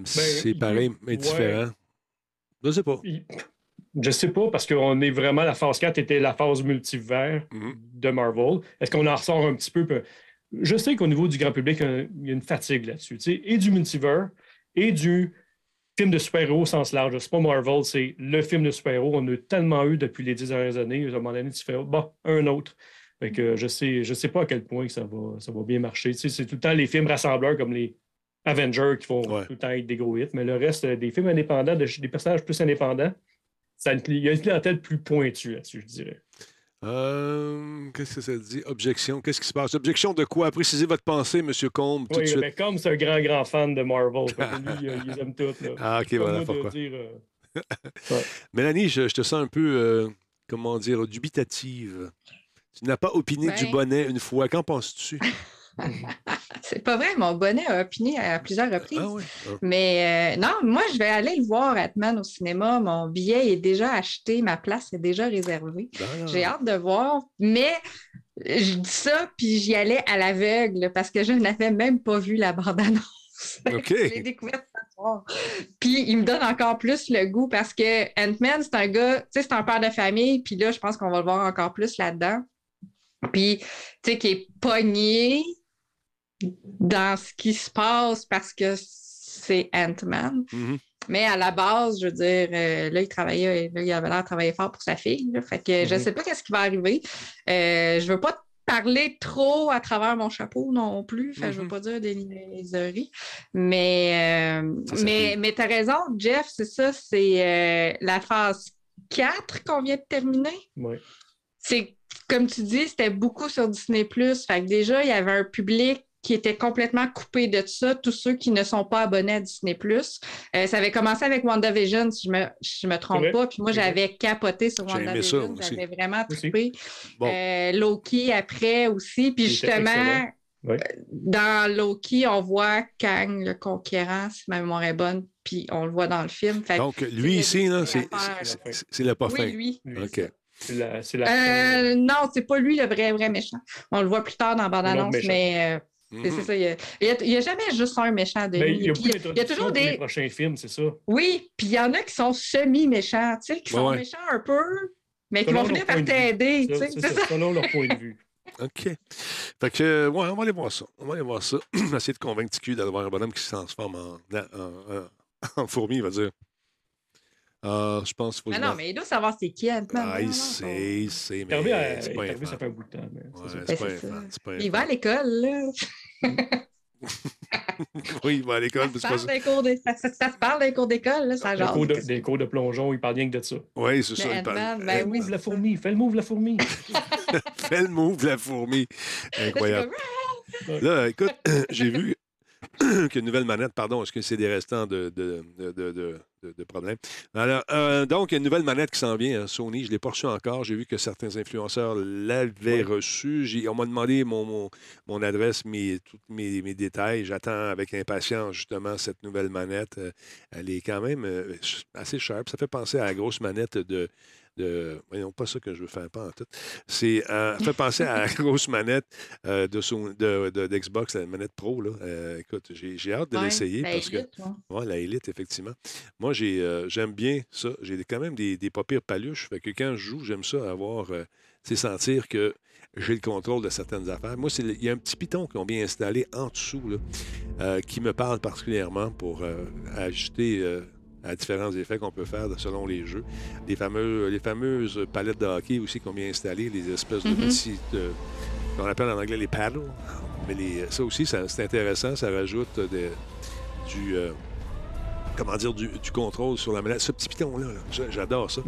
c'est il- pareil, mais ouais. différent. Je sais pas. Je sais pas, parce qu'on est vraiment, la phase 4 était la phase multivers Mhm. de Marvel. Est-ce qu'on en ressort un petit peu? Je sais qu'au niveau du grand public, il y a une fatigue là-dessus. Et du multivers, et du film de super-héros au sens large. C'est pas Marvel, c'est le film de super-héros. On a tellement eu depuis les dix dernières années. À un moment donné, tu fais, bon, un autre. Fait que je sais, je sais pas à quel point que ça va, ça va bien marcher. C'est tout le temps les films rassembleurs comme les Avengers qui vont Ouais. tout le temps être des gros hits, mais le reste, euh, des films indépendants, de- des personnages plus indépendants, ça il y a une clientèle plus pointue là-dessus, je dirais. Euh, Qu'est-ce que ça dit? Objection. Qu'est-ce qui se passe? Objection de quoi? Précisez votre pensée, M. Combe, tout de Oui, suite. mais comme c'est un grand, grand fan de Marvel, lui, euh, il les aime toutes. là. Ah, OK, voilà de pourquoi? dire, euh, Mélanie, je, je te sens un peu, euh, comment dire, dubitative. Tu n'as pas opiné du Ben. bonnet une fois. Qu'en penses-tu? C'est pas vrai, mon bonnet a opiné à plusieurs reprises. Ah oui. Ah. Mais euh, non, moi, je vais aller le voir, Atman, au cinéma. Mon billet est déjà acheté, ma place est déjà réservée. Ah. J'ai hâte de voir, mais je dis ça, puis j'y allais à l'aveugle parce que je n'avais même pas vu la bande-annonce. OK. je l'ai découverte ce soir. Puis il me donne encore plus le goût parce que Ant-Man, c'est un gars, tu sais, c'est un père de famille, puis là, je pense qu'on va le voir encore plus là-dedans. Puis, tu sais, qui est pogné dans ce qui se passe parce que c'est Ant-Man. Mhm. Mais à la base, je veux dire, euh, là, il travaillait, là, il avait l'air de travailler fort pour sa fille. là. fait que je ne Mhm. sais pas qu'est-ce qui va arriver. Euh, je ne veux pas parler trop à travers mon chapeau non plus. Fait, que Je ne veux Mhm. pas dire des niaiseries. Mais, euh, mais, fait- mais tu as raison, Jeff, c'est ça, c'est la phase 4 qu'on vient de terminer. Ouais. C'est comme tu dis, c'était beaucoup sur Disney+. Fait que déjà, il y avait un public qui était complètement coupé de ça, tous ceux qui ne sont pas abonnés à Disney+. Euh, ça avait commencé avec WandaVision, si je me, si je me trompe pas. Puis moi, j'avais capoté sur WandaVision. J'avais vraiment trippé. Bon. Euh, Loki après aussi. Puis justement, euh, dans Loki, on voit Kang, le conquérant, si ma mémoire est bonne, puis on le voit dans le film. Fait Donc, lui ici, c'est le pas fin. oui, lui. Lui, OK. C'est la. Euh, non, c'est pas lui le vrai, vrai méchant. On le voit plus tard dans la bande-annonce, méchant. C'est Mhm. ça. Il y a- il y a- il y a, jamais juste un méchant de Ben, lui. il y a Puis beaucoup il y a toujours pour les des. prochains films, c'est ça. Oui, puis il y en a qui sont semi-méchants, tu sais, qui Ouais, sont ouais. méchants un peu, mais qui vont leur par t'aider. tu Ça, sais, C'est selon leur point de vue. OK. Fait que, ouais, on va aller voir ça. On va aller voir ça. Essayer de convaincre TQ d'aller voir un bonhomme qui se transforme en, en, en- en fourmi, il va dire. Ah, je pense qu'il faut je non, mais il doit savoir c'est qui, Ant-Man. Ah, il sait, il sait, mais c'est pas un ça fait un bout de temps. mais c'est Ouais, ça. c'est pas un Il va à l'école, là. Oui, il va à l'école. Ça, se parle ça. des cours d'é- ça, ça- ça se parle des cours d'école, là, ça Des genre. cours, de, des cours de plongeon, il parle rien que de ça. Oui, c'est ça. Il parle. Euh, ben move la fourmi, fais le move la fourmi. Fais le move de la fourmi. Incroyable. Là, Là, écoute, j'ai vu qu'une nouvelle manette, pardon, est-ce que c'est des restants de, de, de, de, de- de problèmes? Alors, euh, donc, une nouvelle manette qui s'en vient, hein, Sony. Je ne l'ai pas reçue encore. J'ai vu que certains influenceurs l'avaient Ouais. reçue. On m'a demandé mon, mon, mon adresse, mes, tous mes, mes détails. J'attends avec impatience, justement, cette nouvelle manette. Euh, Elle est quand même euh, assez sharp. Ça fait penser à la grosse manette de. De voyons, pas ça que je veux faire, pas en tout. C'est, euh, fait penser à la grosse manette euh, de, son- de, de- d'Xbox, la manette Pro. Là. Euh, écoute, j'ai, j'ai hâte de ouais, l'essayer parce que. ouais. Oui, la Elite, effectivement. Moi, j'ai, euh, j'aime bien ça. J'ai quand même des, des pas pires paluches. Fait que quand je joue, j'aime ça avoir, euh, c'est sentir que j'ai le contrôle de certaines affaires. Moi, c'est le- il y a un petit piton qu'on vient installer en dessous là, euh, qui me parle particulièrement pour euh, ajouter euh, à différents effets qu'on peut faire selon les jeux. Les, fameux, les fameuses palettes de hockey aussi qu'on vient installer, les espèces de petites, euh, qu'on appelle en anglais les paddles. Mais les- ça aussi, c'est intéressant. Ça rajoute des- du... euh, comment dire, du, du contrôle sur la manette. Ce petit piton-là, là, j'a- j'adore ça.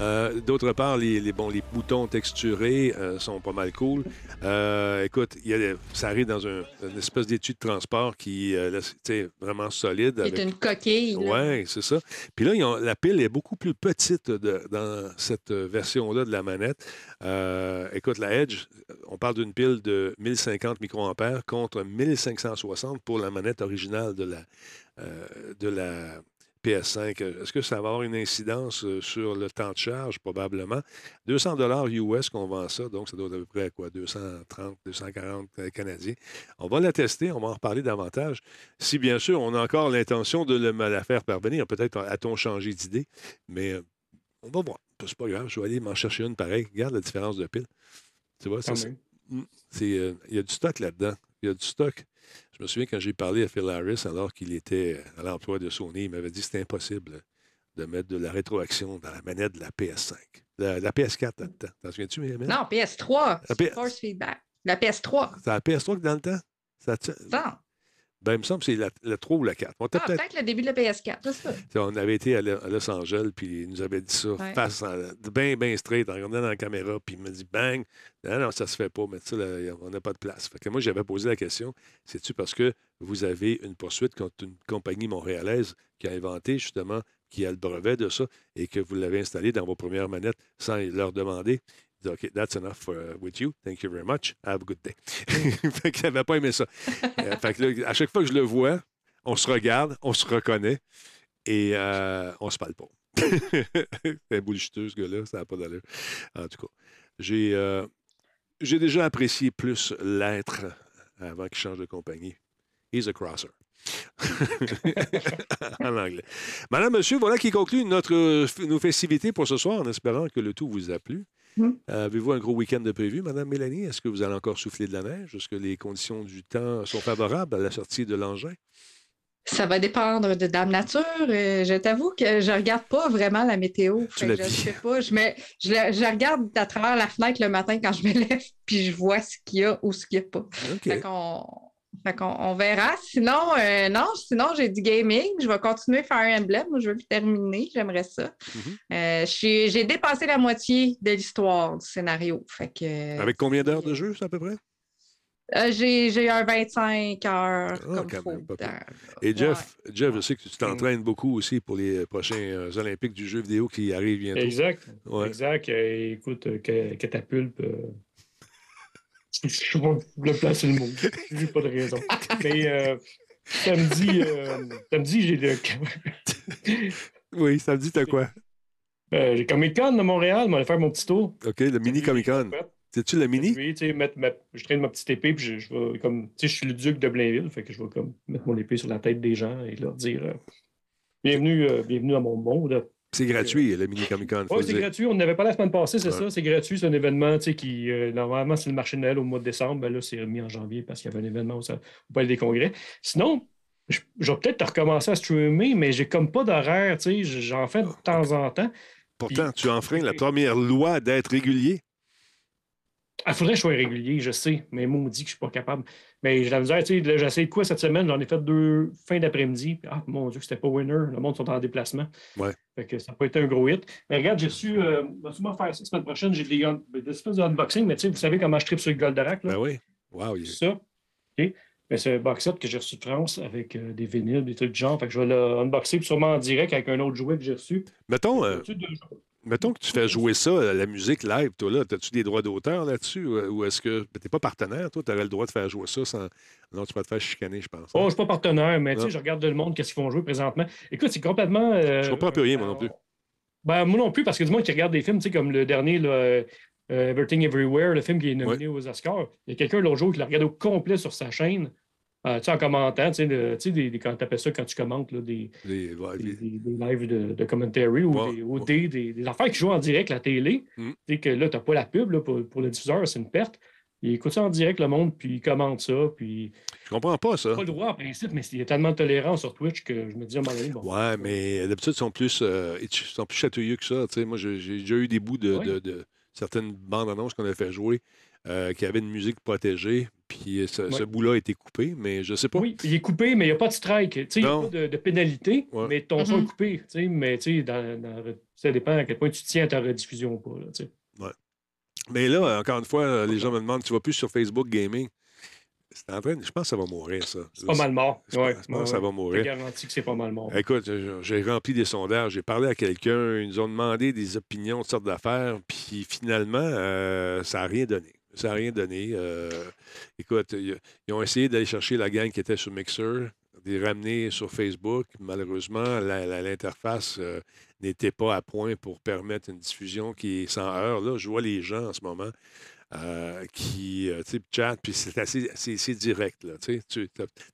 Euh, D'autre part, les, les, bon, les boutons texturés euh, sont pas mal cool. Euh, écoute, il y a, des- ça arrive dans un- une espèce d'étui de transport qui euh, sais, vraiment solide. C'est avec- une coquille. oui, c'est ça. Puis là, ils ont- la pile est beaucoup plus petite de- dans cette version-là de la manette. Euh, écoute, la Edge, on parle d'une pile de 1050 microampères contre 1560 pour la manette originale de la, euh, de la PS5. Est-ce que ça va avoir une incidence euh, sur le temps de charge? Probablement. 200 US qu'on vend ça, donc ça doit être à peu près quoi? 230, 240 euh, canadiens. On va la tester, on va en reparler davantage. Si bien sûr, on a encore l'intention de le- la faire parvenir, peut-être a-t-on changé d'idée, mais on va voir. C'est pas grave, je vais aller m'en chercher une pareille. Regarde la différence de pile. Tu vois, ça, c'est-. Mm. euh, il y a du stock là-dedans. Il y a du stock. Je me souviens quand j'ai parlé à Phil Harris, alors qu'il était à l'emploi de Sony, il m'avait dit que c'était impossible de mettre de la rétroaction dans la manette de la PS5. La, la PS4 dans le temps. T'en souviens-tu? Non, PS3. La P- Force feedback. La PS3. C'est la PS3 que dans le temps? Ça, Non. Ben, il me semble que c'est la, la 3 ou la 4. On était Ah, peut-être peut-être le début de la PS4. c'est ça. T'sais, On avait été à Lo- à Los Angeles, puis il nous avait dit ça, Ouais. face en, bien, bien straight, en regardant dans la caméra, puis il m'a dit bang, non, non, ça se fait pas, mais ça, là, on n'a pas de place. Fait que moi, j'avais posé la question, c'est-tu parce que vous avez une poursuite contre une compagnie montréalaise qui a inventé, justement, qui a le brevet de ça, et que vous l'avez installé dans vos premières manettes sans leur demander? Dit, OK, that's enough for, uh, with you. Thank you very much. Have a good day. fait qu'il n'avait pas aimé ça. Euh, fait à chaque fois que je le vois, on se regarde, on se reconnaît et euh, on se parle pas. c'est bullshiteux, ce gars-là, ça n'a pas d'allure. En tout cas, j'ai. euh, j'ai déjà apprécié plus l'être avant qu'il change de compagnie. He's a crosser. en anglais. Madame, monsieur, voilà qui conclut notre, euh, nos festivités pour ce soir, en espérant que le tout vous a plu. Mm. Euh, Avez-vous un gros week-end de prévu, Madame Mélanie? Est-ce que vous allez encore souffler de la neige? Est-ce que les conditions du temps sont favorables à la sortie de l'engin? Ça va dépendre de Dame Nature. Euh, je t'avoue que je regarde pas vraiment la météo. Tu la je vis. sais pas. Je, je, regarde à travers la fenêtre le matin quand je me lève, puis je vois ce qu'il y a ou ce qu'il n'y a pas. Fait fait qu'on- on verra. Sinon, euh, non, sinon j'ai du gaming. Je vais continuer Fire Emblem. Moi, je veux le terminer. J'aimerais ça. Mhm. Euh, j'ai dépassé la moitié de l'histoire du scénario. Fait que Avec combien d'heures de jeu, ça, à peu près? euh, j'ai j'ai un 25 heures Ah, comme faut. même, dans- Et Ouais. Jeff, Jeff, je sais que tu t'entraînes beaucoup aussi pour les prochains euh, Olympiques du jeu vidéo qui arrivent bientôt. Exact. Ouais. Exact. Euh, écoute, euh, euh, Je pas le placer le mot. J'ai pas de raison. Mais euh, samedi, euh, samedi j'ai le. Oui, ça me dit t'as quoi? Euh, j'ai Comic Con de Montréal, m'en faire mon petit tour. OK, le mini Comic Con. C'est-tu le mini? Oui, tu sais, mettre ma- je traîne ma petite épée, puis je, je vais comme. Tu sais, je suis le duc de Blainville, fait que je vais comme mettre mon épée sur la tête des gens et leur dire euh, bienvenue, bienvenue à mon monde. C'est gratuit, le mini Comic Con. Oui, c'est gratuit. On n'avait pas la semaine passée, c'est Ouais. ça. C'est gratuit. C'est un événement tu sais, qui, euh, normalement, c'est le marché de Noël au mois de décembre. Ben là, c'est remis en janvier parce qu'il y avait un événement au, au Palais des Congrès. Sinon, je, je vais peut-être recommencer à streamer, mais j'ai comme pas d'horaire. tu sais, J'en fais de temps en temps. Pourtant, tu enfreins la première loi d'être régulier. Il faudrait que je sois régulier, je sais, mais moi, on me dit que je suis pas capable. Mais j'ai la misère, tu sais, essayé de quoi cette semaine? J'en ai fait deux fins d'après-midi. Ah, mon Dieu, que c'était pas winner. Le monde sont en déplacement. Ouais. Fait que ça n'a pas été un gros hit. Mais regarde, j'ai reçu, euh, sûrement faire ça la semaine prochaine, j'ai des, un- des espèces d'unboxing, mais tu sais, vous savez comment je tripe sur le Goldorak, là? Ben oui. Wow. il- Ça. OK. Mais c'est un box set que j'ai reçu de France avec euh, des vinyles, des trucs du genre. Fait que je vais le unboxer puis sûrement en direct avec un autre jouet que j'ai reçu. Mettons, euh, deux. Mettons que tu fais jouer ça, la musique live, toi, là. As-tu des droits d'auteur là-dessus? Ou est-ce que. Tu n'es pas partenaire, toi? Tu aurais le droit de faire jouer ça sans. Non, tu peux te faire chicaner, je pense. Oh, je ne suis pas partenaire, mais tu sais, je regarde le monde, qu'est-ce qu'ils font jouer présentement. Écoute, c'est complètement. euh, Je comprends plus rien, moi non plus. Ben, moi non plus, parce que du monde qui regarde des films, tu sais, comme le dernier, là, euh, euh, Everything Everywhere, le film qui est nominé aux Oscars. Il y a quelqu'un l'autre jour qui l'a regardé au complet sur sa chaîne, euh, tu sais, en commentant, tu sais, quand tu appelles ça quand tu commentes, là, des, ouais, des, lives de, de commentary ou, Ouais, des, ou ouais. des, des- des affaires qui jouent en direct la télé. Mm. Tu sais, que là, tu n'as pas la pub là, pour, pour le diffuseur, c'est une perte. Il écoute ça en direct, le monde, puis il commente ça, puis. Je comprends pas ça. Pas le droit en principe, mais il y a tellement de tolérance sur Twitch que je me dis à un moment donné, bon. Ouais, mais d'habitude, ils sont plus, euh, ils sont plus chatouilleux que ça. tu sais. Moi, j'ai déjà eu des bouts de, de- de certaines bandes annonces qu'on a fait jouer euh, qui avaient une musique protégée, puis ce, ce bout-là a été coupé, mais je sais pas. Oui, il est coupé, mais il n'y a pas de strike. Tu sais, Il n'y a pas de, de pénalité, Ouais. mais ton son Mhm. est coupé. tu sais, Mais dans, dans- ça dépend à quel point tu tiens à ta rediffusion ou pas. là, tu sais. Mais là, encore une fois, les gens me demandent, tu vas plus sur Facebook Gaming? C'est en train de- Je pense que ça va mourir, ça. C'est pas mal mort. Je pense- Ouais, je pense que ça ouais, va ouais. mourir. Je garantis que c'est pas mal mort. Écoute, j'ai rempli des sondages, j'ai parlé à quelqu'un, ils nous ont demandé des opinions, toutes sortes d'affaires, puis finalement, euh, ça n'a rien donné. Ça n'a rien donné. Euh, écoute, ils, ils ont essayé d'aller chercher la gang qui était sur Mixer, de les ramener sur Facebook. Malheureusement, l'interface euh, n'était pas à point pour permettre une diffusion qui est sans heure. Là, je vois les gens en ce moment euh, qui euh, tu sais, chat, puis c'est assez, direct. Là, tu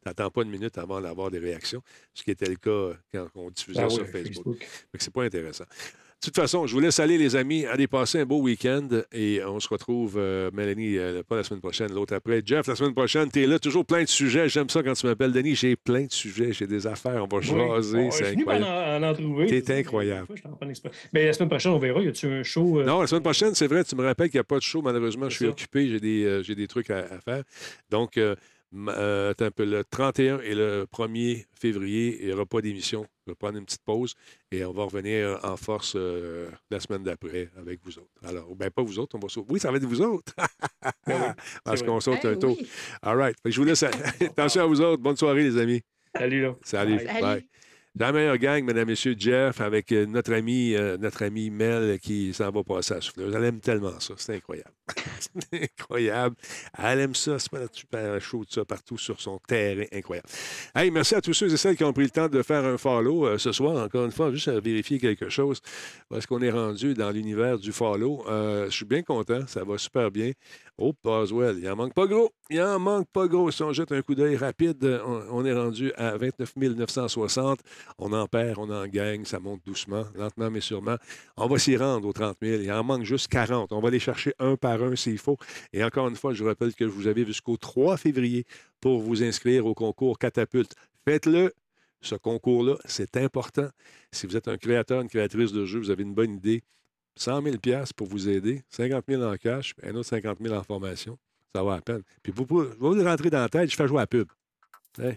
n'attends pas une minute avant d'avoir des réactions, ce qui était le cas quand on diffusait Ah sur Facebook. Facebook. C'est pas intéressant. De toute façon, je vous laisse aller, les amis. Allez passer un beau week-end et on se retrouve, euh, Mélanie, euh, pas la semaine prochaine, l'autre après. Jeff, la semaine prochaine, tu es là, toujours plein de sujets. J'aime ça quand tu m'appelles, Denis. J'ai plein de sujets, j'ai des affaires, on va Oui. jaser. C'est incroyable. dis, incroyable. Mais la semaine prochaine, on verra. Y a-tu un show? euh, Non, la semaine prochaine, c'est vrai, tu me rappelles qu'il n'y a pas de show. Malheureusement, je C'est suis ça. occupé, j'ai des, des trucs à, à faire. Donc, euh, euh, un peu, le 31 et le 1er février, il n'y aura pas d'émission. Je vais prendre une petite pause et on va revenir en force euh, la semaine d'après avec vous autres. Alors, ben pas vous autres, on va sauter. Oui, ça va être vous autres. Ben Parce qu'on saute un tour. oui. All right. Je vous laisse. Attention à vous autres. Bonne soirée, les amis. Salut, là. Salut. Bye. Salut. Bye. La meilleure gang, mesdames, messieurs, Jeff, avec euh, notre ami, euh, notre ami Mel qui s'en va passer à souffleuse. Elle aime tellement ça. C'est incroyable. c'est incroyable. Elle aime ça. C'est pas super chaud, ça, partout sur son terrain. Incroyable. Hey, merci à tous ceux et celles qui ont pris le temps de faire un follow euh, ce soir. Encore une fois, juste à vérifier quelque chose. Est-ce qu'on est rendu dans l'univers du follow? Je suis bien content. Ça va super bien. Oh, Boswell, il en manque pas gros. Il en manque pas gros. Si on jette un coup d'œil rapide, on, on est rendu à 29 960. On en perd, on en gagne. Ça monte doucement, lentement mais sûrement. On va s'y rendre aux 30 000. Il en manque juste 40. On va les chercher un par un s'il faut. Et encore une fois, je rappelle que vous avez jusqu'au 3 février pour vous inscrire au concours Catapulte. Faites-le. Ce concours-là, c'est important. Si vous êtes un créateur, une créatrice de jeu, vous avez une bonne idée, 100 000 pour vous aider, 50 000 en cash, un autre 50 000 en formation. Ça va à peine. Puis vous, vous vous rentrer dans la tête, je fais jouer à la pub. Hey.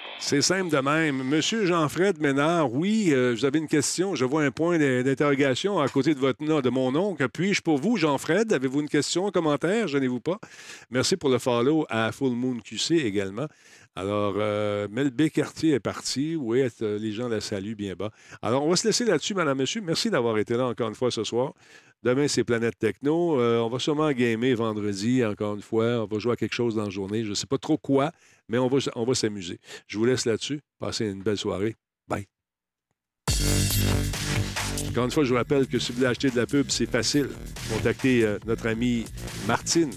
C'est simple de même. Monsieur Jean-Fred Ménard, oui, euh, vous avez une question. Je vois un point d'in- d'interrogation à côté de votre nom, de mon oncle. Puis-je pour vous, Jean-Fred? Avez-vous une question, un commentaire? Gênez-vous pas. Merci pour le follow à Full Moon QC également. Alors, euh, Mel Cartier est parti. Oui, euh, les gens la saluent bien bas. Alors, on va se laisser là-dessus, madame, monsieur. Merci d'avoir été là encore une fois ce soir. Demain, c'est Planète Techno. Euh, on va sûrement gamer vendredi, encore une fois. On va jouer à quelque chose dans la journée. Je ne sais pas trop quoi, mais on va, on va s'amuser. Je vous laisse là-dessus. Passez une belle soirée. Bye. Encore une fois, je vous rappelle que si vous voulez acheter de la pub, c'est facile. Contactez euh, notre amie Martine.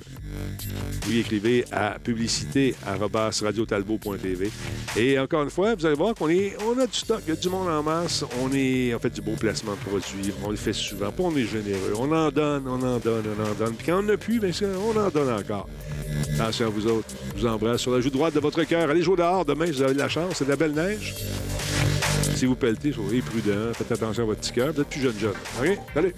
Y écrivez à publicité.radiotalbot.tv. Et encore une fois, vous allez voir qu'on est, on a du stock, il y a du monde en masse. On, est, fait du beau placement de produits. On le fait souvent. On est généreux. On en donne, on en donne, on en donne. Puis quand on n'a plus, bien sûr, on en donne encore. Attention à vous autres. Je vous embrasse sur la joue droite de votre cœur. Allez jouer dehors demain vous avez de la chance. C'est de la belle neige. Si vous pelletez, soyez prudent. Faites attention à votre petit cœur. Vous êtes plus jeune jeune. OK? Salut!